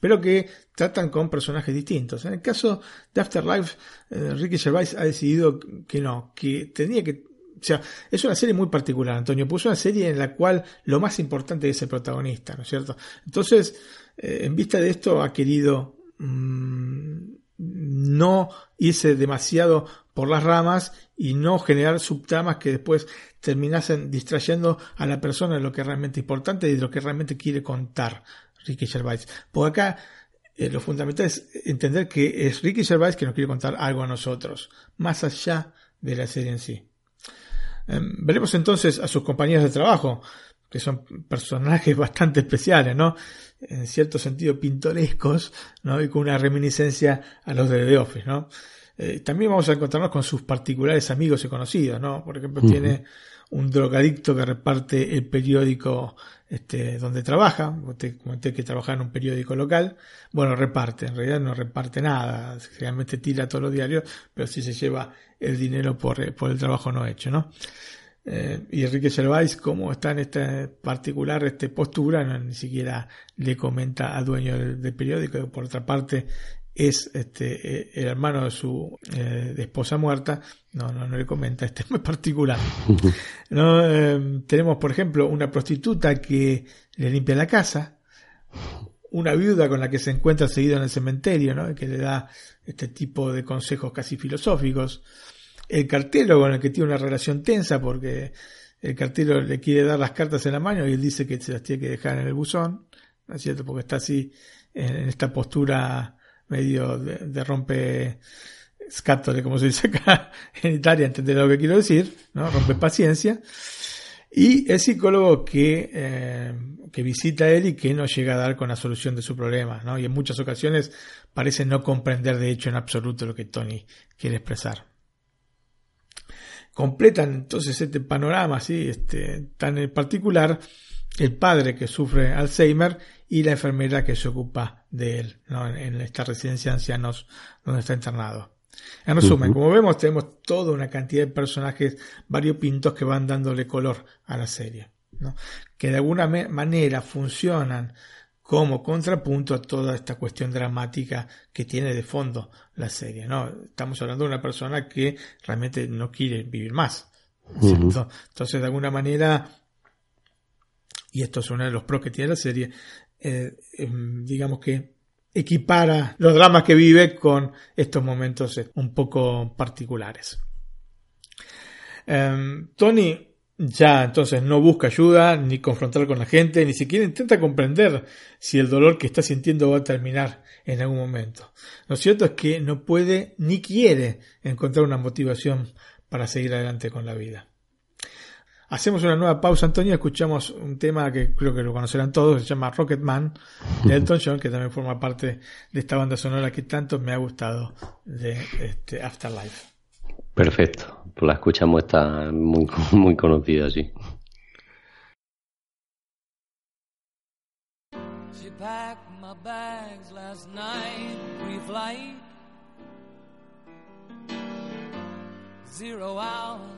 Pero que tratan con personajes distintos. En el caso de Afterlife, eh, Ricky Gervais ha decidido que no, que tenía que o sea, es una serie muy particular, Antonio. Puso una serie en la cual lo más importante es el protagonista, ¿no es cierto? Entonces, eh, en vista de esto, ha querido mmm, no irse demasiado por las ramas y no generar subtramas que después terminasen distrayendo a la persona de lo que es realmente importante y de lo que realmente quiere contar Ricky Gervais. Por acá eh, lo fundamental es entender que es Ricky Gervais que nos quiere contar algo a nosotros, más allá de la serie en sí. Em, veremos entonces a sus compañeros de trabajo, que son personajes bastante especiales, ¿no? En cierto sentido pintorescos, ¿no? Y con una reminiscencia a los de The Office, ¿no? Eh, también vamos a encontrarnos con sus particulares amigos y conocidos, ¿no? Por ejemplo, tiene un drogadicto que reparte el periódico este, donde trabaja, comenté que trabaja en un periódico local, bueno, reparte, en realidad no reparte nada, realmente tira todos los diarios, pero sí se lleva el dinero por, por el trabajo no hecho, ¿no? Eh, y Enrique Gervais, como está en esta particular este, postura, no, ni siquiera le comenta al dueño del, periódico, por otra parte es este, eh, el hermano de su eh, de esposa muerta, no, no, no le comenta este en particular. ¿No? Eh, tenemos, por ejemplo, una prostituta que le limpia la casa, una viuda con la que se encuentra seguido en el cementerio, ¿no? que le da este tipo de consejos casi filosóficos, el cartero con el que tiene una relación tensa porque el cartero le quiere dar las cartas en la mano y él dice que se las tiene que dejar en el buzón, ¿no es cierto? Porque está así en esta postura medio de, rompe scatole, como se dice acá en Italia, entender lo que quiero decir, ¿no? Rompe paciencia. Y el psicólogo que, eh, que visita a él y que no llega a dar con la solución de su problema, ¿no? Y en muchas ocasiones parece no comprender de hecho en absoluto lo que Tony quiere expresar. Completan entonces este panorama, ¿sí? Este, tan en particular, el padre que sufre Alzheimer y la enfermera que se ocupa de él ¿no? en esta residencia de ancianos donde está internado. En resumen, uh -huh. como vemos, tenemos toda una cantidad de personajes variopintos que van dándole color a la serie, ¿no? que de alguna manera funcionan como contrapunto a toda esta cuestión dramática que tiene de fondo la serie. ¿no? Estamos hablando de una persona que realmente no quiere vivir más. Uh -huh. Entonces, de alguna manera, y esto es uno de los pros que tiene la serie, eh, eh, digamos que equipara los dramas que vive con estos momentos un poco particulares. Eh, Tony ya entonces no busca ayuda ni confrontar con la gente, ni siquiera intenta comprender si el dolor que está sintiendo va a terminar en algún momento. Lo cierto es que no puede ni quiere encontrar una motivación para seguir adelante con la vida. Hacemos una nueva pausa, Antonio, escuchamos un tema que creo que lo conocerán todos, se llama Rocket Man, de Elton John, que también forma parte de esta banda sonora que tanto me ha gustado de este Afterlife. Perfecto, pues la escuchamos, está muy, muy conocida, sí. She packed my bags last night, pre-flight Zero hour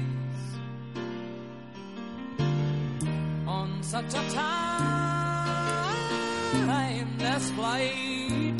such a timeless flight.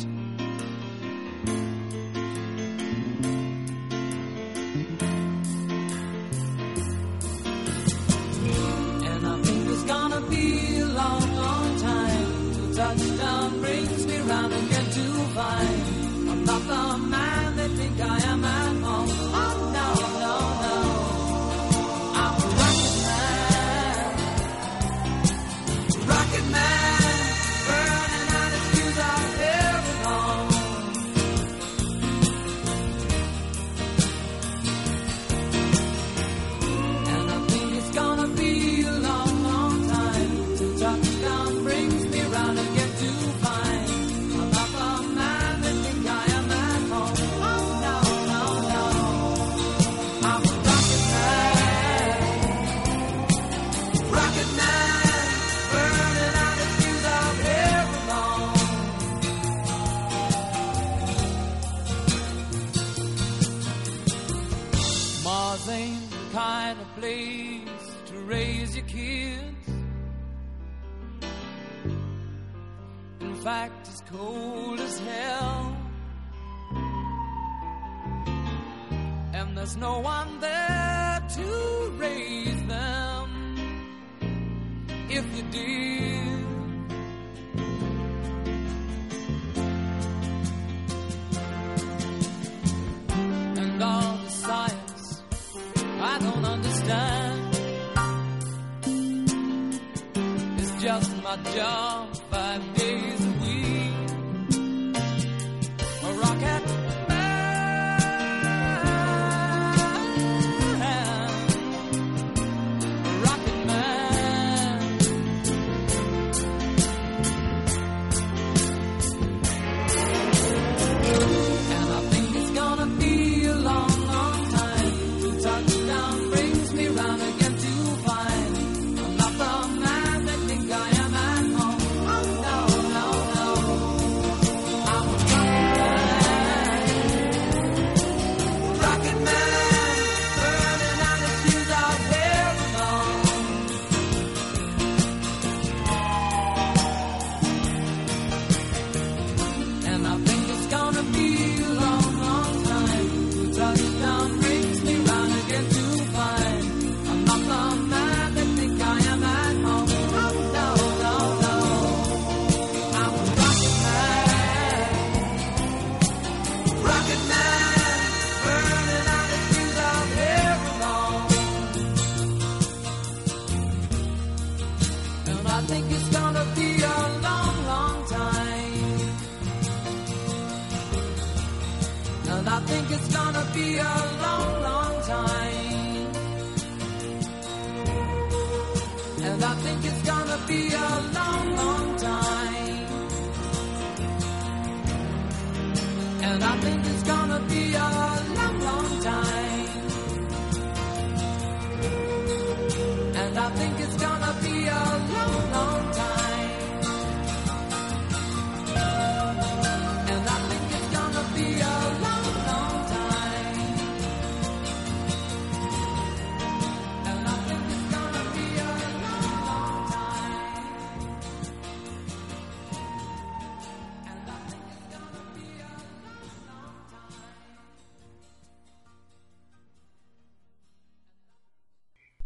Cold as hell. And there's no one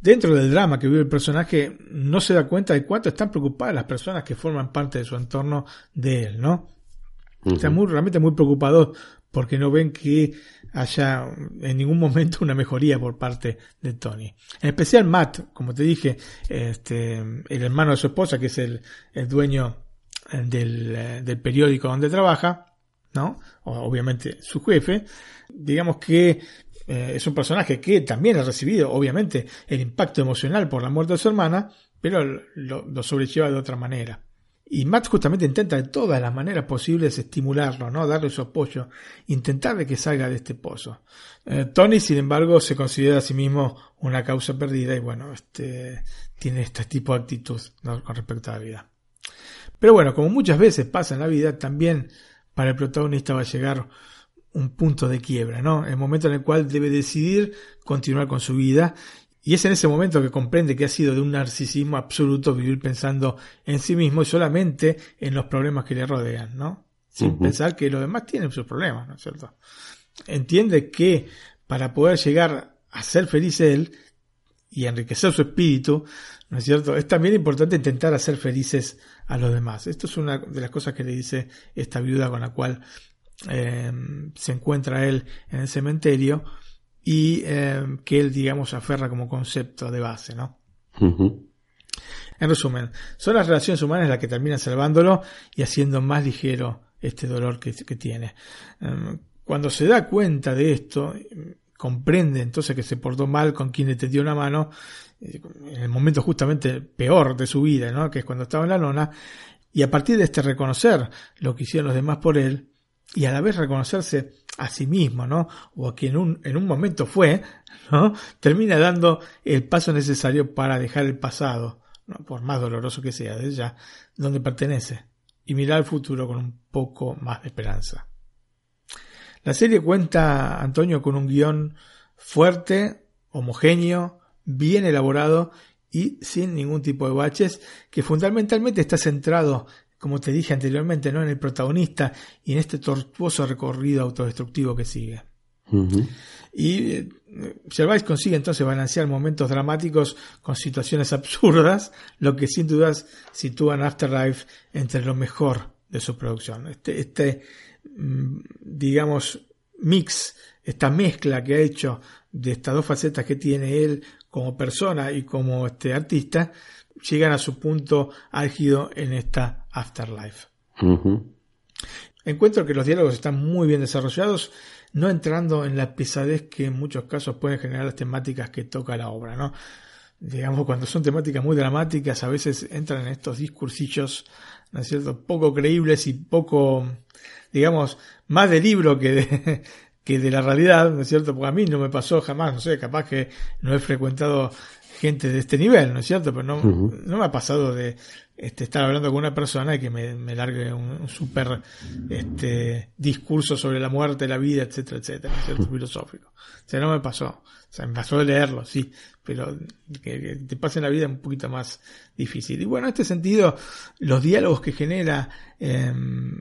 Dentro del drama que vive el personaje, no se da cuenta de cuánto están preocupadas las personas que forman parte de su entorno de él, ¿no? Están muy, realmente muy preocupados porque no ven que haya en ningún momento una mejoría por parte de Tony. En especial Matt, como te dije, este, el hermano de su esposa, que es el, el dueño del, eh, del periódico donde trabaja, ¿no? Obviamente su jefe, digamos que eh, es un personaje que también ha recibido, obviamente, el impacto emocional por la muerte de su hermana, pero lo, sobrelleva de otra manera. Y Matt justamente intenta de todas las maneras posibles estimularlo, ¿no? Darle su apoyo, intentar de que salga de este pozo. Eh, Tony, sin embargo, se considera a sí mismo una causa perdida y bueno, este, tiene este tipo de actitud con respecto a la vida. Pero bueno, como muchas veces pasa en la vida, también para el protagonista va a llegar un punto de quiebra, ¿no? El momento en el cual debe decidir continuar con su vida y es en ese momento que comprende que ha sido de un narcisismo absoluto vivir pensando en sí mismo y solamente en los problemas que le rodean, ¿no? Sin pensar que los demás tienen sus problemas, ¿no es cierto? Entiende que para poder llegar a ser feliz él y enriquecer su espíritu, ¿no es cierto? Es también importante intentar hacer felices a los demás. Esto es una de las cosas que le dice esta viuda con la cual eh, se encuentra él en el cementerio y eh, que él, digamos, aferra como concepto de base, ¿no? En resumen, son las relaciones humanas las que terminan salvándolo y haciendo más ligero este dolor que, que tiene. Eh, Cuando se da cuenta de esto, comprende entonces que se portó mal con quien le tendió una mano eh, en el momento justamente peor de su vida, ¿no? que es cuando estaba en la lona, y a partir de este reconocer lo que hicieron los demás por él, y a la vez reconocerse a sí mismo, ¿no? O a quien un, en un momento fue, ¿no? Termina dando el paso necesario para dejar el pasado, ¿no? por más doloroso que sea, de ya, donde pertenece, y mirar al futuro con un poco más de esperanza. La serie cuenta, Antonio, con un guion fuerte, homogéneo, bien elaborado y sin ningún tipo de baches, que fundamentalmente está centrado, como te dije anteriormente, ¿no? en el protagonista y en este tortuoso recorrido autodestructivo que sigue. Y eh, Gervais consigue entonces balancear momentos dramáticos con situaciones absurdas, lo que sin dudas sitúan Afterlife entre lo mejor de su producción. Este, este mm, digamos, mix, esta mezcla que ha hecho de estas dos facetas que tiene él como persona y como este artista, llegan a su punto álgido en esta Afterlife. Encuentro que los diálogos están muy bien desarrollados, no entrando en la pesadez que en muchos casos pueden generar las temáticas que toca la obra, ¿no? Digamos, cuando son temáticas muy dramáticas, a veces entran en estos discursillos, ¿no es cierto?, poco creíbles y poco, digamos, más de libro que de, que de la realidad, ¿no es cierto? Porque a mí no me pasó jamás, no sé, capaz que no he frecuentado gente de este nivel, ¿no es cierto? Pero no, no me ha pasado de este, estar hablando con una persona y que me, me largue un, un súper este, discurso sobre la muerte, la vida, etcétera, etcétera, ¿no es cierto? Filosófico. O sea, no me pasó. O sea, me pasó de leerlo, sí, pero que, que te pase en la vida un poquito más difícil. Y bueno, en este sentido, los diálogos que genera eh,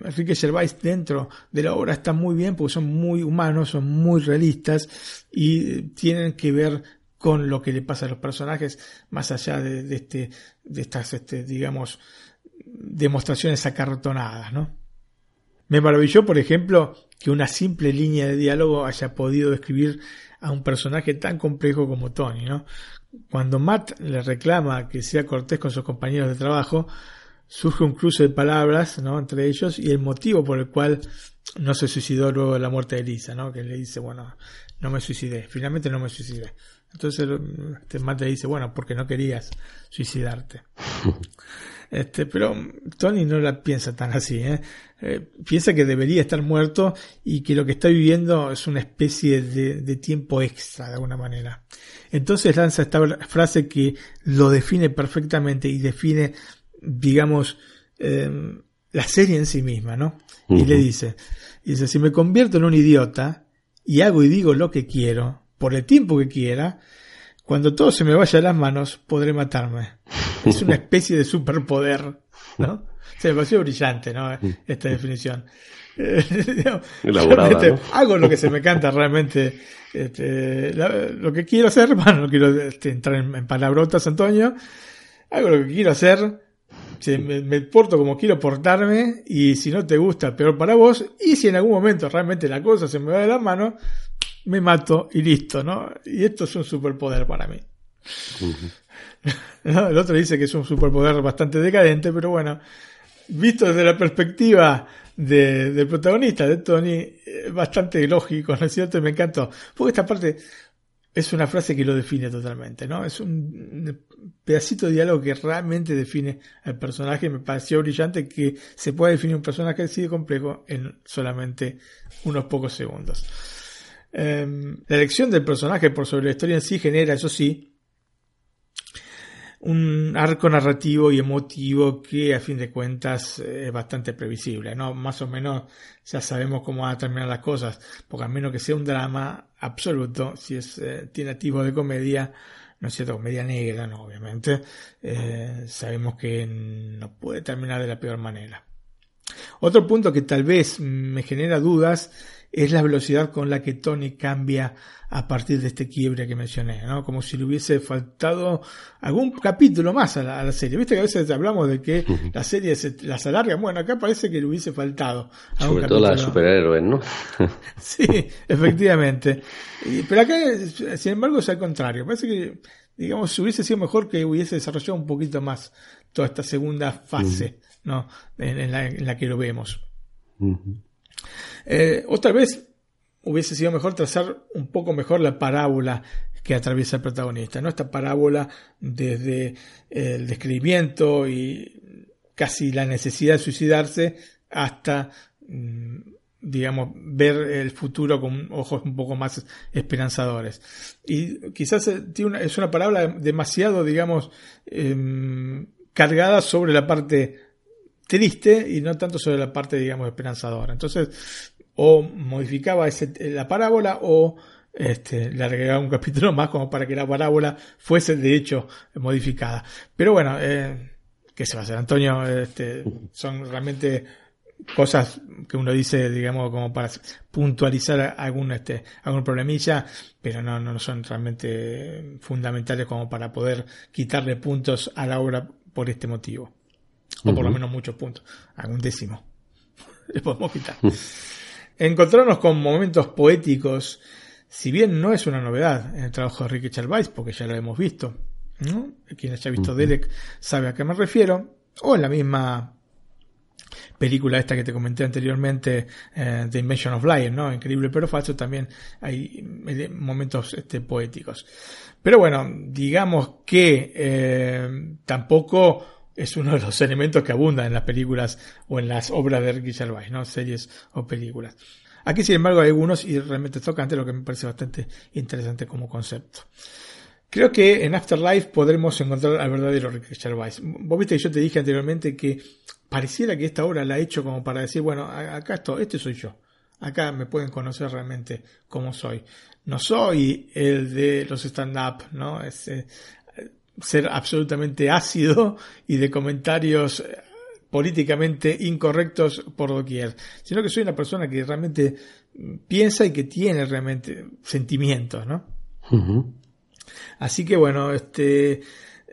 Enrique Gervais dentro de la obra están muy bien porque son muy humanos, son muy realistas y tienen que ver con lo que le pasa a los personajes, más allá de, este, de estas, este, digamos, demostraciones acartonadas, ¿no? Me maravilló, por ejemplo, que una simple línea de diálogo haya podido describir a un personaje tan complejo como Tony, ¿no? Cuando Matt le reclama que sea cortés con sus compañeros de trabajo, surge un cruce de palabras, ¿no? Entre ellos y el motivo por el cual no se suicidó luego de la muerte de Lisa, ¿no? Que le dice, bueno, no me suicidé, finalmente no me suicidé. Entonces este Matt le dice, bueno, porque no querías suicidarte. Este, pero Tony no la piensa tan así, ¿eh? Eh, piensa que debería estar muerto y que lo que está viviendo es una especie de, de, tiempo extra de alguna manera. Entonces lanza esta frase que lo define perfectamente y define, digamos, eh, la serie en sí misma, ¿no? Uh -huh. Y le dice, dice, si me convierto en un idiota y hago y digo lo que quiero, por el tiempo que quiera, cuando todo se me vaya a las manos, podré matarme. Es una especie de superpoder, ¿no? Se me pareció brillante, ¿no? Esta definición. Elaborada, ¿no? Hago lo que se me canta realmente. Este, lo que quiero hacer, bueno, no quiero este, entrar en, en, palabrotas, Antonio. Hago lo que quiero hacer. Me, me, porto como quiero portarme. Y si no te gusta, peor para vos. Y si en algún momento realmente la cosa se me va de las manos, me mato y listo, ¿no? Y esto es un superpoder para mí. Uh -huh. El otro dice que es un superpoder bastante decadente, pero bueno, visto desde la perspectiva de, del protagonista, de Tony, bastante lógico, ¿no es cierto? Y me encantó. Porque esta parte es una frase que lo define totalmente, ¿no? Es un pedacito de diálogo que realmente define al personaje. Me pareció brillante que se pueda definir un personaje así de complejo en solamente unos pocos segundos. Eh, la elección del personaje por sobre la historia en sí genera, eso sí, un arco narrativo y emotivo que a fin de cuentas es bastante previsible, ¿no? Más o menos ya sabemos cómo van a terminar las cosas, porque a menos que sea un drama absoluto, si es eh, tiene activo de comedia, no es cierto, comedia negra, no, obviamente, eh, sabemos que no puede terminar de la peor manera. Otro punto que tal vez me genera dudas es la velocidad con la que Tony cambia a partir de este quiebre que mencioné, ¿no? Como si le hubiese faltado algún capítulo más a la, a la serie. Viste que a veces hablamos de que la serie se las alarga. Bueno, acá parece que le hubiese faltado. Sobre todo la de superhéroes, ¿no? sí, efectivamente. Pero acá, sin embargo, es al contrario. Parece que, digamos, hubiese sido mejor que hubiese desarrollado un poquito más toda esta segunda fase, ¿no? En, en, la, en, la, que lo vemos. Eh, otra vez hubiese sido mejor trazar un poco mejor la parábola que atraviesa el protagonista, ¿no? Esta parábola desde el describimiento y casi la necesidad de suicidarse hasta, mm, digamos, ver el futuro con ojos un poco más esperanzadores. Y quizás es una parábola demasiado, digamos, eh, cargada sobre la parte triste y no tanto sobre la parte, digamos, esperanzadora. Entonces, o modificaba ese, la parábola o este, le agregaba un capítulo más como para que la parábola fuese de hecho modificada. Pero bueno, eh, ¿qué se va a hacer, Antonio? Este, son realmente cosas que uno dice, digamos, como para puntualizar algún, este, algún problemilla, pero no, no son realmente fundamentales como para poder quitarle puntos a la obra por este motivo. O por lo menos muchos puntos, algún décimo. Le podemos quitar. Encontrarnos con momentos poéticos, si bien no es una novedad en el trabajo de Ricky Gervais, porque ya lo hemos visto, ¿no? Quien haya visto Derek sabe a qué me refiero, o en la misma película esta que te comenté anteriormente, eh, The Invention of Lion, ¿no? Increíble pero falso, también hay eh, momentos este, poéticos. Pero bueno, digamos que eh, tampoco es uno de los elementos que abundan en las películas o en las obras de Ricky Gervais, ¿no? Series o películas. Aquí, sin embargo, hay algunos y realmente tocante, lo que me parece bastante interesante como concepto. Creo que en Afterlife podremos encontrar al verdadero Ricky Gervais. Vos viste que yo te dije anteriormente que pareciera que esta obra la he hecho como para decir, bueno, acá esto, este soy yo. Acá me pueden conocer realmente como soy. No soy el de los stand-up, ¿no? Es, ser absolutamente ácido y de comentarios eh, políticamente incorrectos por doquier, sino que soy una persona que realmente piensa y que tiene realmente sentimientos, ¿no? Así que bueno, este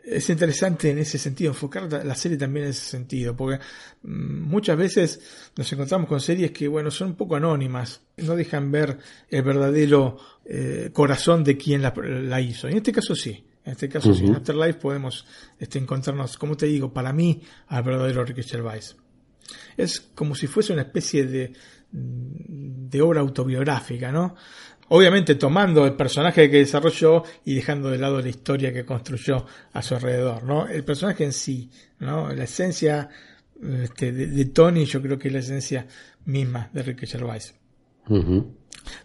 es interesante en ese sentido, enfocar la serie también en ese sentido, porque muchas veces nos encontramos con series que, bueno, son un poco anónimas, no dejan ver el verdadero eh, corazón de quien la, la, hizo. En este caso sí, en este caso uh -huh. sí, en Afterlife podemos este, encontrarnos, como te digo, para mí, al verdadero Ricky Gervais. Es como si fuese una especie de, de obra autobiográfica, ¿no? Obviamente tomando el personaje que desarrolló y dejando de lado la historia que construyó a su alrededor, ¿no? El personaje en sí, ¿no? La esencia este, de, de, Tony yo creo que es la esencia misma de Ricky Gervais. Uh -huh.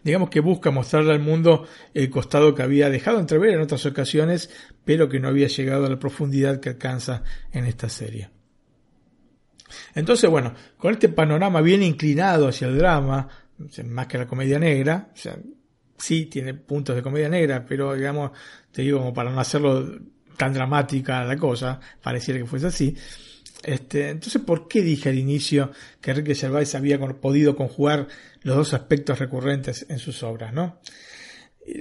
Digamos que busca mostrarle al mundo el costado que había dejado entrever en otras ocasiones, pero que no había llegado a la profundidad que alcanza en esta serie. Entonces, bueno, con este panorama bien inclinado hacia el drama, más que la comedia negra, o sea, sí tiene puntos de comedia negra, pero digamos, te digo, como para no hacerlo tan dramática la cosa, pareciera que fuese así. Este, entonces, ¿por qué dije al inicio que Enrique Gervais había podido conjugar los dos aspectos recurrentes en sus obras, no?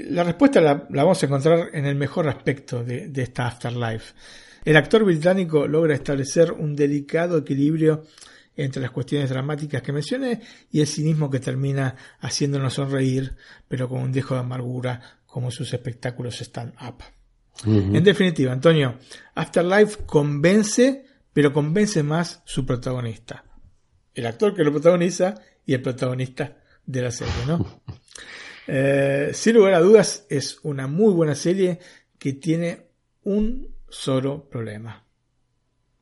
La respuesta la, la vamos a encontrar en el mejor aspecto de, de esta Afterlife. El actor británico logra establecer un delicado equilibrio entre las cuestiones dramáticas que mencioné y el cinismo que termina haciéndonos sonreír, pero con un dejo de amargura como sus espectáculos stand-up. Uh -huh. En definitiva, Antonio, Afterlife convence, pero convence más su protagonista. El actor que lo protagoniza y el protagonista de la serie, ¿no? eh, sin lugar a dudas, es una muy buena serie que tiene un solo problema.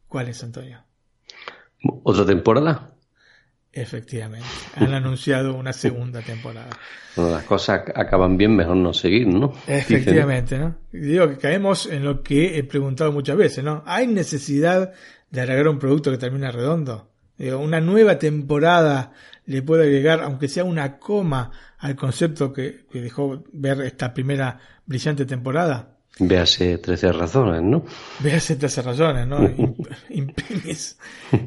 ¿Cuál es, Antonio? ¿Otra temporada? Efectivamente. Han anunciado una segunda temporada. Las cosas acaban bien, mejor no seguir, ¿no? Efectivamente, ¿no? Digo que caemos en lo que he preguntado muchas veces, ¿no? ¿Hay necesidad de agregar un producto que termine redondo? Digo, una nueva temporada le puede agregar, aunque sea una coma, al concepto que, que dejó ver esta primera brillante temporada. Véase 13 razones, ¿no? Véase 13 razones, ¿no? Imprimis.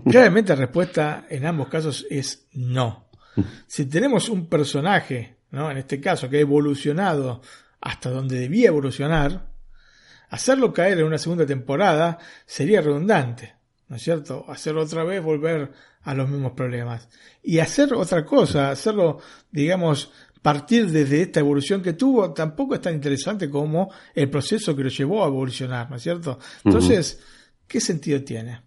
Claramente la respuesta en ambos casos es no. Si tenemos un personaje, ¿no? En este caso, que ha evolucionado hasta donde debía evolucionar, hacerlo caer en una segunda temporada sería redundante, ¿no es cierto? Hacerlo otra vez, volver a los mismos problemas. Y hacer otra cosa, hacerlo, digamos, partir desde esta evolución que tuvo tampoco es tan interesante como el proceso que lo llevó a evolucionar, ¿no es cierto? Entonces, ¿qué sentido tiene?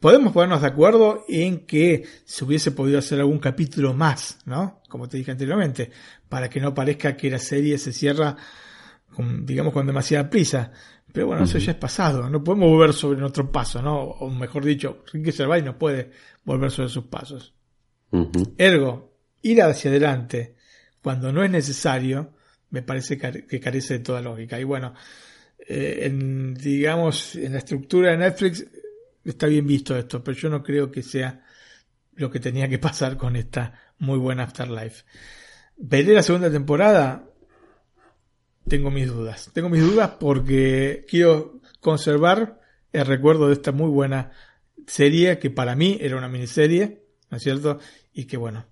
Podemos ponernos de acuerdo en que se hubiese podido hacer algún capítulo más, ¿no? Como te dije anteriormente, para que no parezca que la serie se cierra, con, digamos, con demasiada prisa. Pero bueno, uh -huh. eso ya es pasado, no podemos volver sobre nuestro paso, ¿no? O mejor dicho, Ricky Gervais no puede volver sobre sus pasos. Uh -huh. Ergo, ir hacia adelante, cuando no es necesario, me parece que carece de toda lógica. Y bueno, eh, en, digamos, en la estructura de Netflix está bien visto esto, pero yo no creo que sea lo que tenía que pasar con esta muy buena Afterlife. ¿Veré la segunda temporada? Tengo mis dudas. Tengo mis dudas porque quiero conservar el recuerdo de esta muy buena serie que para mí era una miniserie, ¿no es cierto? Y que bueno,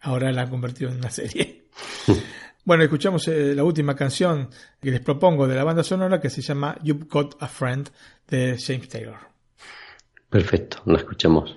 ahora la han convertido en una serie. bueno, escuchamos eh, la última canción que les propongo de la banda sonora que se llama You've Got a Friend de James Taylor. Perfecto, la escuchamos.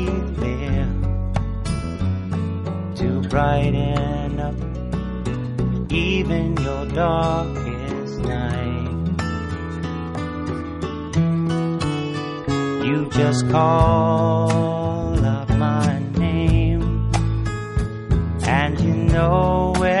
brighten up even your darkest night. You just call out my name, and you know wherever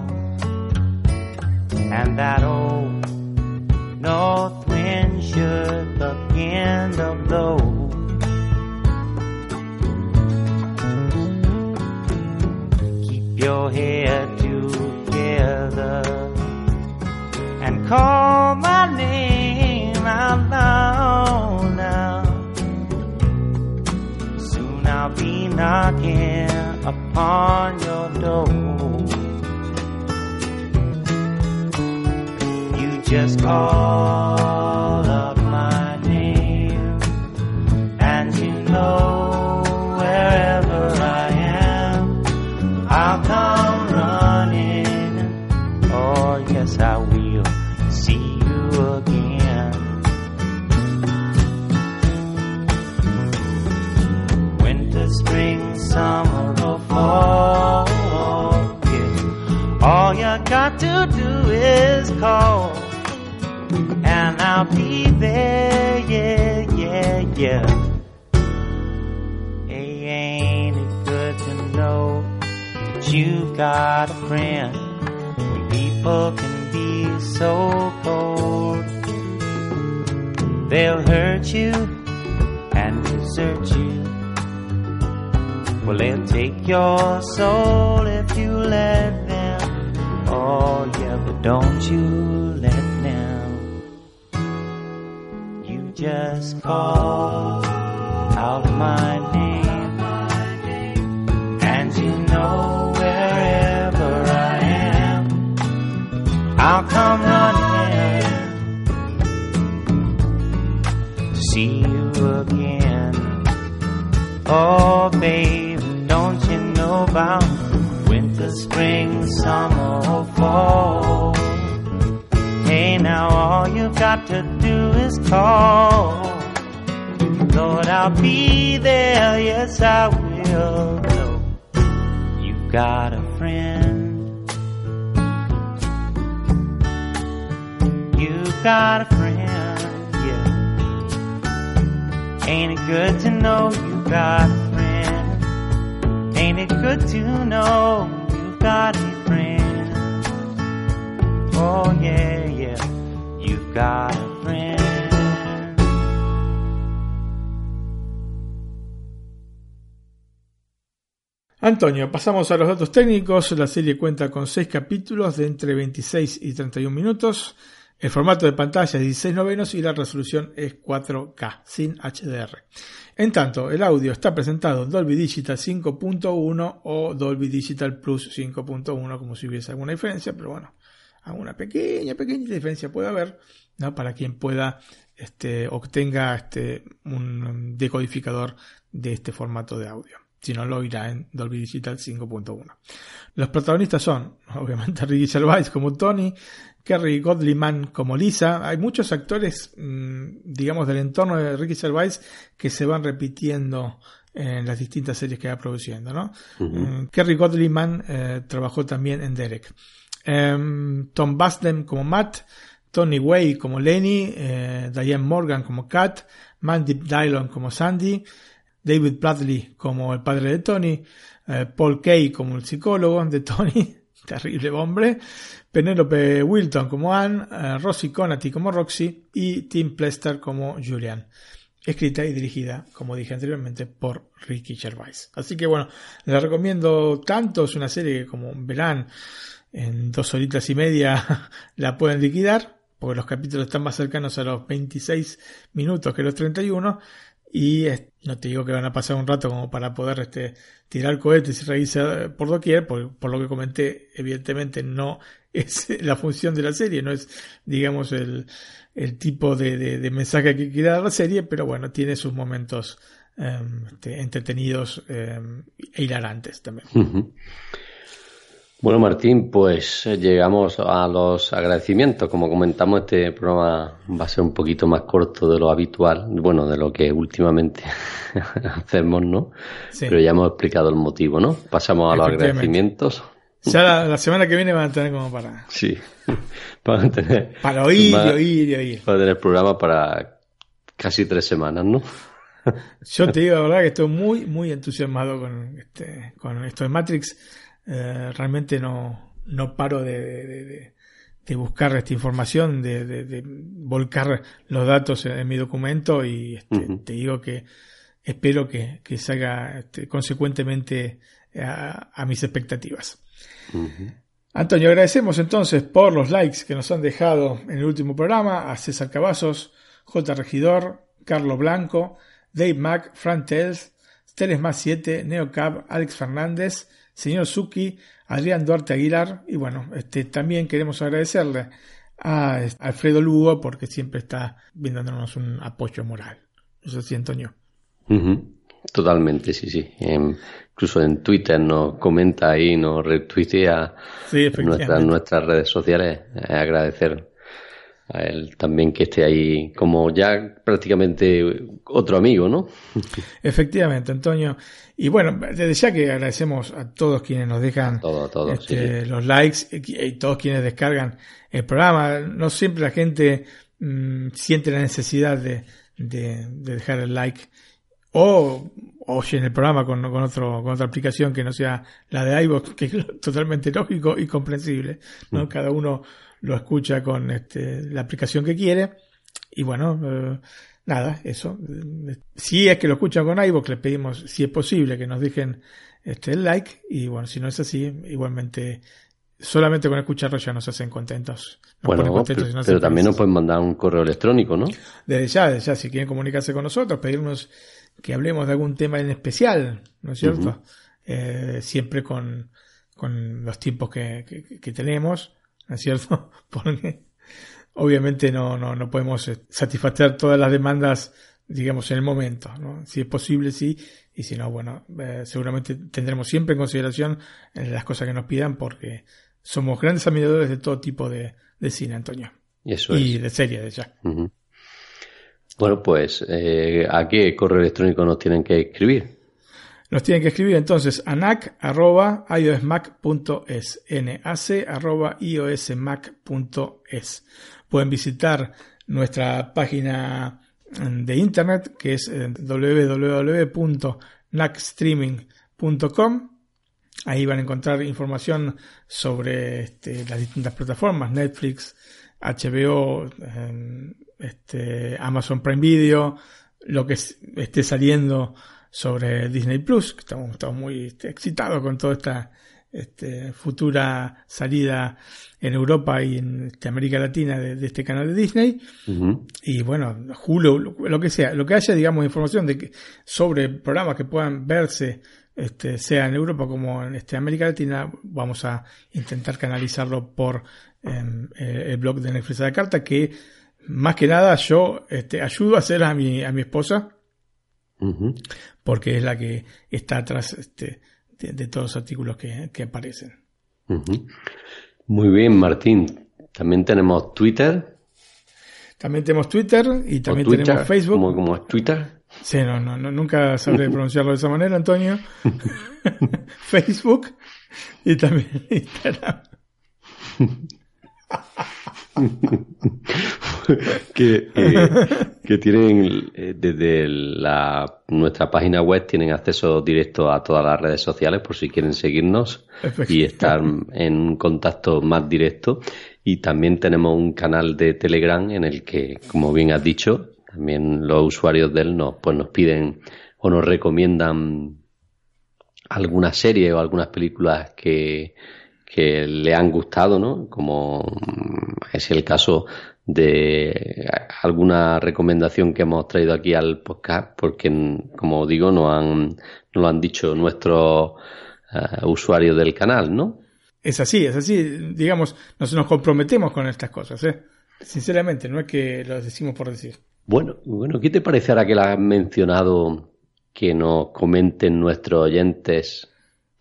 and that old north wind should begin to blow. Keep your head together and call my name out loud now. Soon I'll be knocking upon your door. Just call up my name, and you know there. Yeah, yeah, yeah. Hey, ain't it good to know that you've got a friend? When people can be so cold, they'll hurt you and desert you. Well, they'll take your soul if you let them. Oh, yeah, but don't you just call out my name, and you know wherever I am, I'll come running to see you again. Oh, babe, don't you know about winter, spring, summer, fall? Hey, now all you've got to do is call. Lord, I'll be there, yes, I will. You've got a friend. You've got a friend, yeah. Ain't it good to know you got a friend? Ain't it good to know you've got a friend? Oh yeah, yeah, you've got a Antonio, pasamos a los datos técnicos. La serie cuenta con 6 capítulos de entre 26 y 31 minutos. El formato de pantalla es 16 novenos y la resolución es 4K, sin HDR. En tanto, el audio está presentado en Dolby Digital 5.1 o Dolby Digital Plus 5.1, como si hubiese alguna diferencia, pero bueno, alguna pequeña, pequeña diferencia puede haber, ¿no? Para quien pueda, este, obtenga este, un decodificador de este formato de audio. Si no, lo irá en Dolby Digital 5.1. Los protagonistas son, obviamente, Ricky Gervais como Tony, Kerry Godliman como Lisa. Hay muchos actores, mmm, digamos, del entorno de Ricky Gervais que se van repitiendo en las distintas series que va produciendo, ¿no? Uh -huh. Kerry Godliman eh, trabajó también en Derek. Um, Tom Basden como Matt, Tony Way como Lenny, eh, Diane Morgan como Kat, Mandy Dylon como Sandy, David Bradley como el padre de Tony, eh, Paul Kay como el psicólogo de Tony, terrible hombre, Penelope Wilton como Anne, eh, Rosie Conati como Roxy y Tim Plester como Julian. Escrita y dirigida, como dije anteriormente, por Ricky Gervais. Así que bueno, la recomiendo tanto, es una serie que como verán en dos horitas y media la pueden liquidar, porque los capítulos están más cercanos a los 26 minutos que los 31 y no te digo que van a pasar un rato como para poder este, tirar cohetes y reírse por doquier, por, por, lo que comenté, evidentemente no es la función de la serie, no es, digamos, el, tipo de, mensaje que quiere dar la serie, pero bueno, tiene sus momentos eh, entretenidos eh, e hilarantes también. Bueno, Martín, pues llegamos a los agradecimientos. Como comentamos, este programa va a ser un poquito más corto de lo habitual, bueno, de lo que últimamente hacemos, ¿no? Sí. Pero ya hemos explicado el motivo, ¿no? Pasamos a los agradecimientos. Ya la, la, semana que viene van a tener como para... Sí, van a tener... Para oír y oír y oír. Van a tener programa para casi tres semanas, ¿no? Yo te digo la verdad que estoy muy, muy entusiasmado con, este, con esto de Matrix eh, realmente no, no paro de, de, de, de, buscar esta información, de, volcar los datos en, en mi documento y este, uh -huh. te digo que espero que, que salga este, consecuentemente a, a, mis expectativas. Uh -huh. Antonio, agradecemos entonces por los likes que nos han dejado en el último programa a César Cavazos, J. Regidor, Carlos Blanco, Dave Mack, Fran Tells, Teles Más 7, Neocab, Alex Fernández, señor Suki, Adrián Duarte Aguilar y bueno, este, también queremos agradecerle a Alfredo Lugo porque siempre está brindándonos un apoyo moral. Eso sí, Antonio. Uh -huh. Totalmente, sí, sí. Eh, incluso en Twitter nos comenta ahí, nos retuitea sí, en nuestras, nuestras redes sociales. Eh, agradecer a él también que esté ahí como ya prácticamente otro amigo, ¿no? Efectivamente, Antonio. Y bueno, desde ya que agradecemos a todos quienes nos dejan todo, todo, este, sí. los likes y todos quienes descargan el programa. No siempre la gente mmm, siente la necesidad de, de, de, dejar el like o oyen el programa con, con, otro, con otra aplicación que no sea la de iVoox, que es totalmente lógico y comprensible. ¿no? Mm. Cada uno lo escucha con este, la aplicación que quiere. Y bueno, eh, nada, eso. Si es que lo escuchan con iVoox, les pedimos, si es posible, que nos dejen este, el like. Y bueno, si no es así, igualmente, solamente con escucharlo ya nos hacen contentos. Nos bueno, contentos pero, pero también nos pueden mandar un correo electrónico, ¿no? Desde ya, desde ya, si quieren comunicarse con nosotros, pedirnos que hablemos de algún tema en especial, ¿no es cierto? Uh -huh. eh, siempre con, con los tiempos que, que, que tenemos. ¿No es cierto? Porque obviamente no, no, no podemos eh, satisfacer todas las demandas, digamos, en el momento, ¿no? Si es posible, sí, y si no, bueno, eh, seguramente tendremos siempre en consideración eh, las cosas que nos pidan porque somos grandes admiradores de todo tipo de, de cine, Antonio. Y, eso y es. de serie, de ya. Uh -huh. Bueno, pues, eh, ¿a qué correo electrónico nos tienen que escribir? Nos tienen que escribir entonces a nac.iosmac.es, nac.iosmac.es. Pueden visitar nuestra página de internet que es eh, www.nacstreaming.com. Ahí van a encontrar información sobre este, las distintas plataformas, Netflix, HBO, este, Amazon Prime Video, lo que esté saliendo sobre Disney Plus, que estamos, estamos muy este, excitados con toda esta este, futura salida en Europa y en este, América Latina de, de este canal de Disney. Y bueno, Hulu, lo, lo que sea, lo que haya, digamos, información de que, sobre programas que puedan verse, este, sea en Europa como en este, América Latina, vamos a intentar canalizarlo por em, eh, el blog de Netflix a la carta, que más que nada yo este, ayudo a hacer a mi, a mi esposa, Porque es la que está atrás este, de, de todos los artículos que, que aparecen. Ujú. Muy bien, Martín. También tenemos Twitter. También tenemos Twitter y también Twitter, tenemos Facebook. ¿Cómo, cómo es Twitter? Sí, no, no, no, nunca sabré pronunciarlo de esa manera, Antonio. Facebook y también Instagram. que, que, que tienen eh, desde la, nuestra página web tienen acceso directo a todas las redes sociales por si quieren seguirnos y estar en contacto más directo. Y también tenemos un canal de Telegram en el que como bien has dicho también los usuarios de él nos pues nos piden o nos recomiendan algunas series o algunas películas que que le han gustado, ¿no? Como es el caso de alguna recomendación que hemos traído aquí al podcast, porque, como digo, nos han, nos lo han dicho nuestros eh, usuarios del canal, ¿no? Es así, es así. Digamos, nos, nos comprometemos con estas cosas, ¿eh? Sinceramente, no es que lo decimos por decir. Bueno, bueno, ¿qué te parece ahora que la has mencionado que nos comenten nuestros oyentes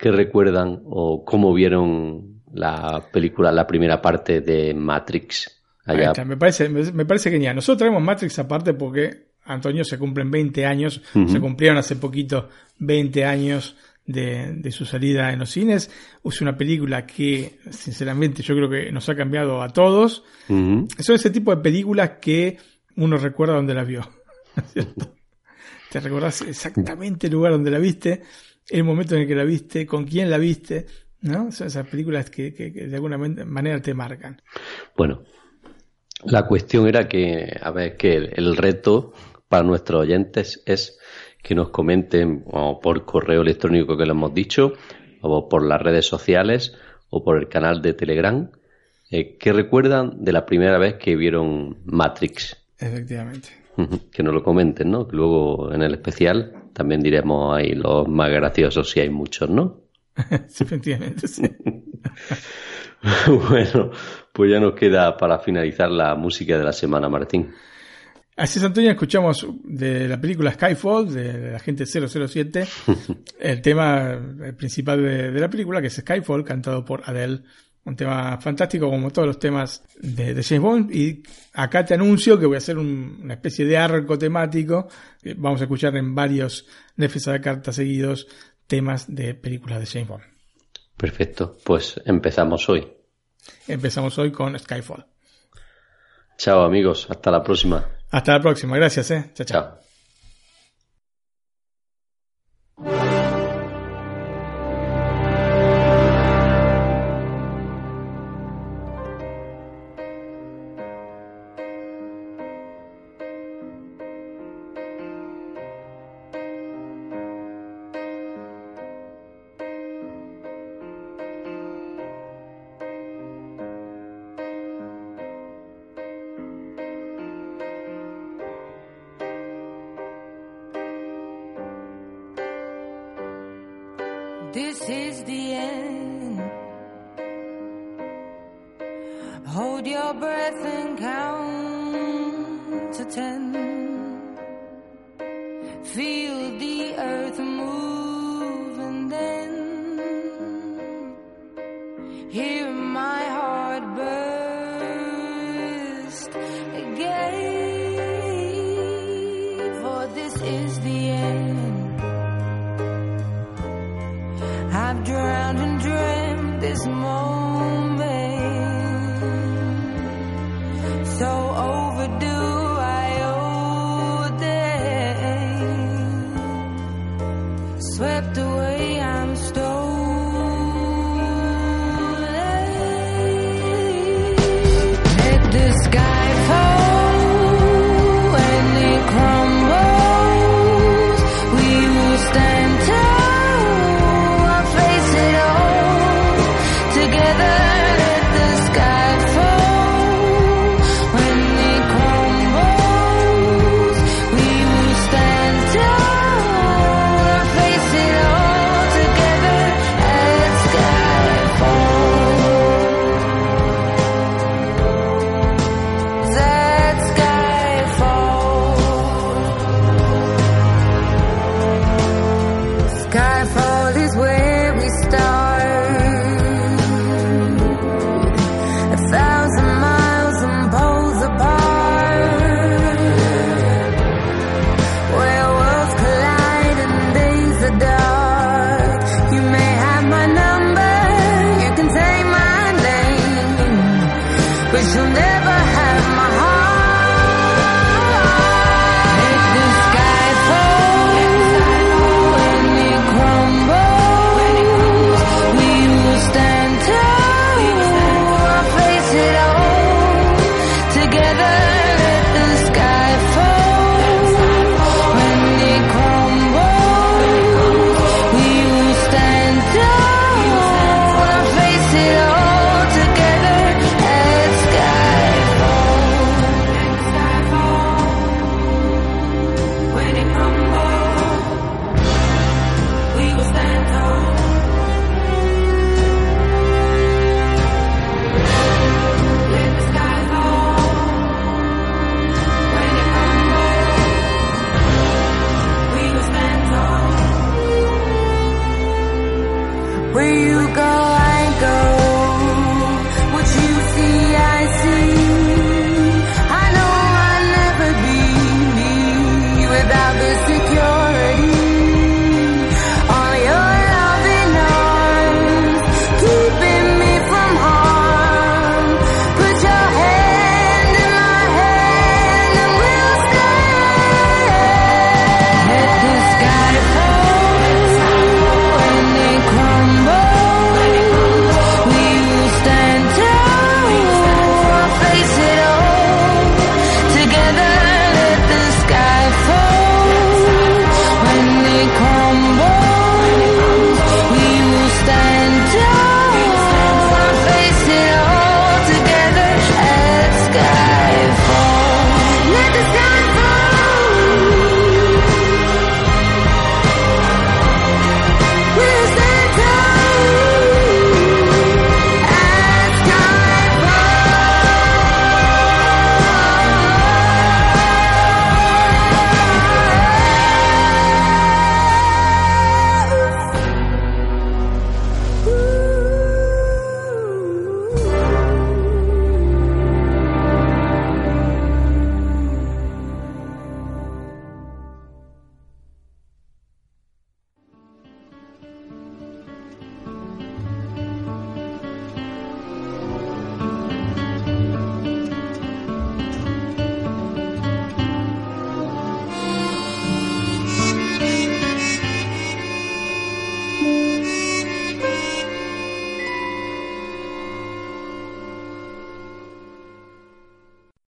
qué recuerdan o cómo vieron la película, la primera parte de Matrix? Allá. está, me parece, me, me parece genial. Nosotros traemos Matrix aparte porque Antonio se cumplen 20 años, se cumplieron hace poquito 20 años de, de su salida en los cines. Es una película que, sinceramente, yo creo que nos ha cambiado a todos. Ujú. Son ese tipo de películas que uno recuerda donde la vio. ¿cierto? Te recordás exactamente el lugar donde la viste, el momento en el que la viste, con quién la viste, ¿no? Son esas películas que, que- que de alguna man- manera te marcan. Bueno, la cuestión era que, a ver, que el, el reto para nuestros oyentes es que nos comenten o por correo electrónico que le hemos dicho, o por las redes sociales, o por el canal de Telegram, eh, qué recuerdan de la primera vez que vieron Matrix. Efectivamente. Que nos lo comenten, ¿no? Que luego en el especial también diremos ahí los más graciosos si hay muchos, ¿no? Sí, efectivamente, sí. bueno, pues ya nos queda para finalizar la música de la semana, Martín. Así es, Antonio, escuchamos de la película Skyfall, de la gente 007, el tema principal de, de la película, que es Skyfall, cantado por Adele. Un tema fantástico, como todos los temas de, de James Bond. Y acá te anuncio que voy a hacer un- una especie de arco temático. que Vamos a escuchar en varios Netflix de cartas seguidos temas de películas de James Bond. Perfecto, pues empezamos hoy. Empezamos hoy con Skyfall. Chao amigos, hasta la próxima. Hasta la próxima, gracias, eh. Chao, chao. Chao. This is the end. Hold your breath and count to ten. Feel the earth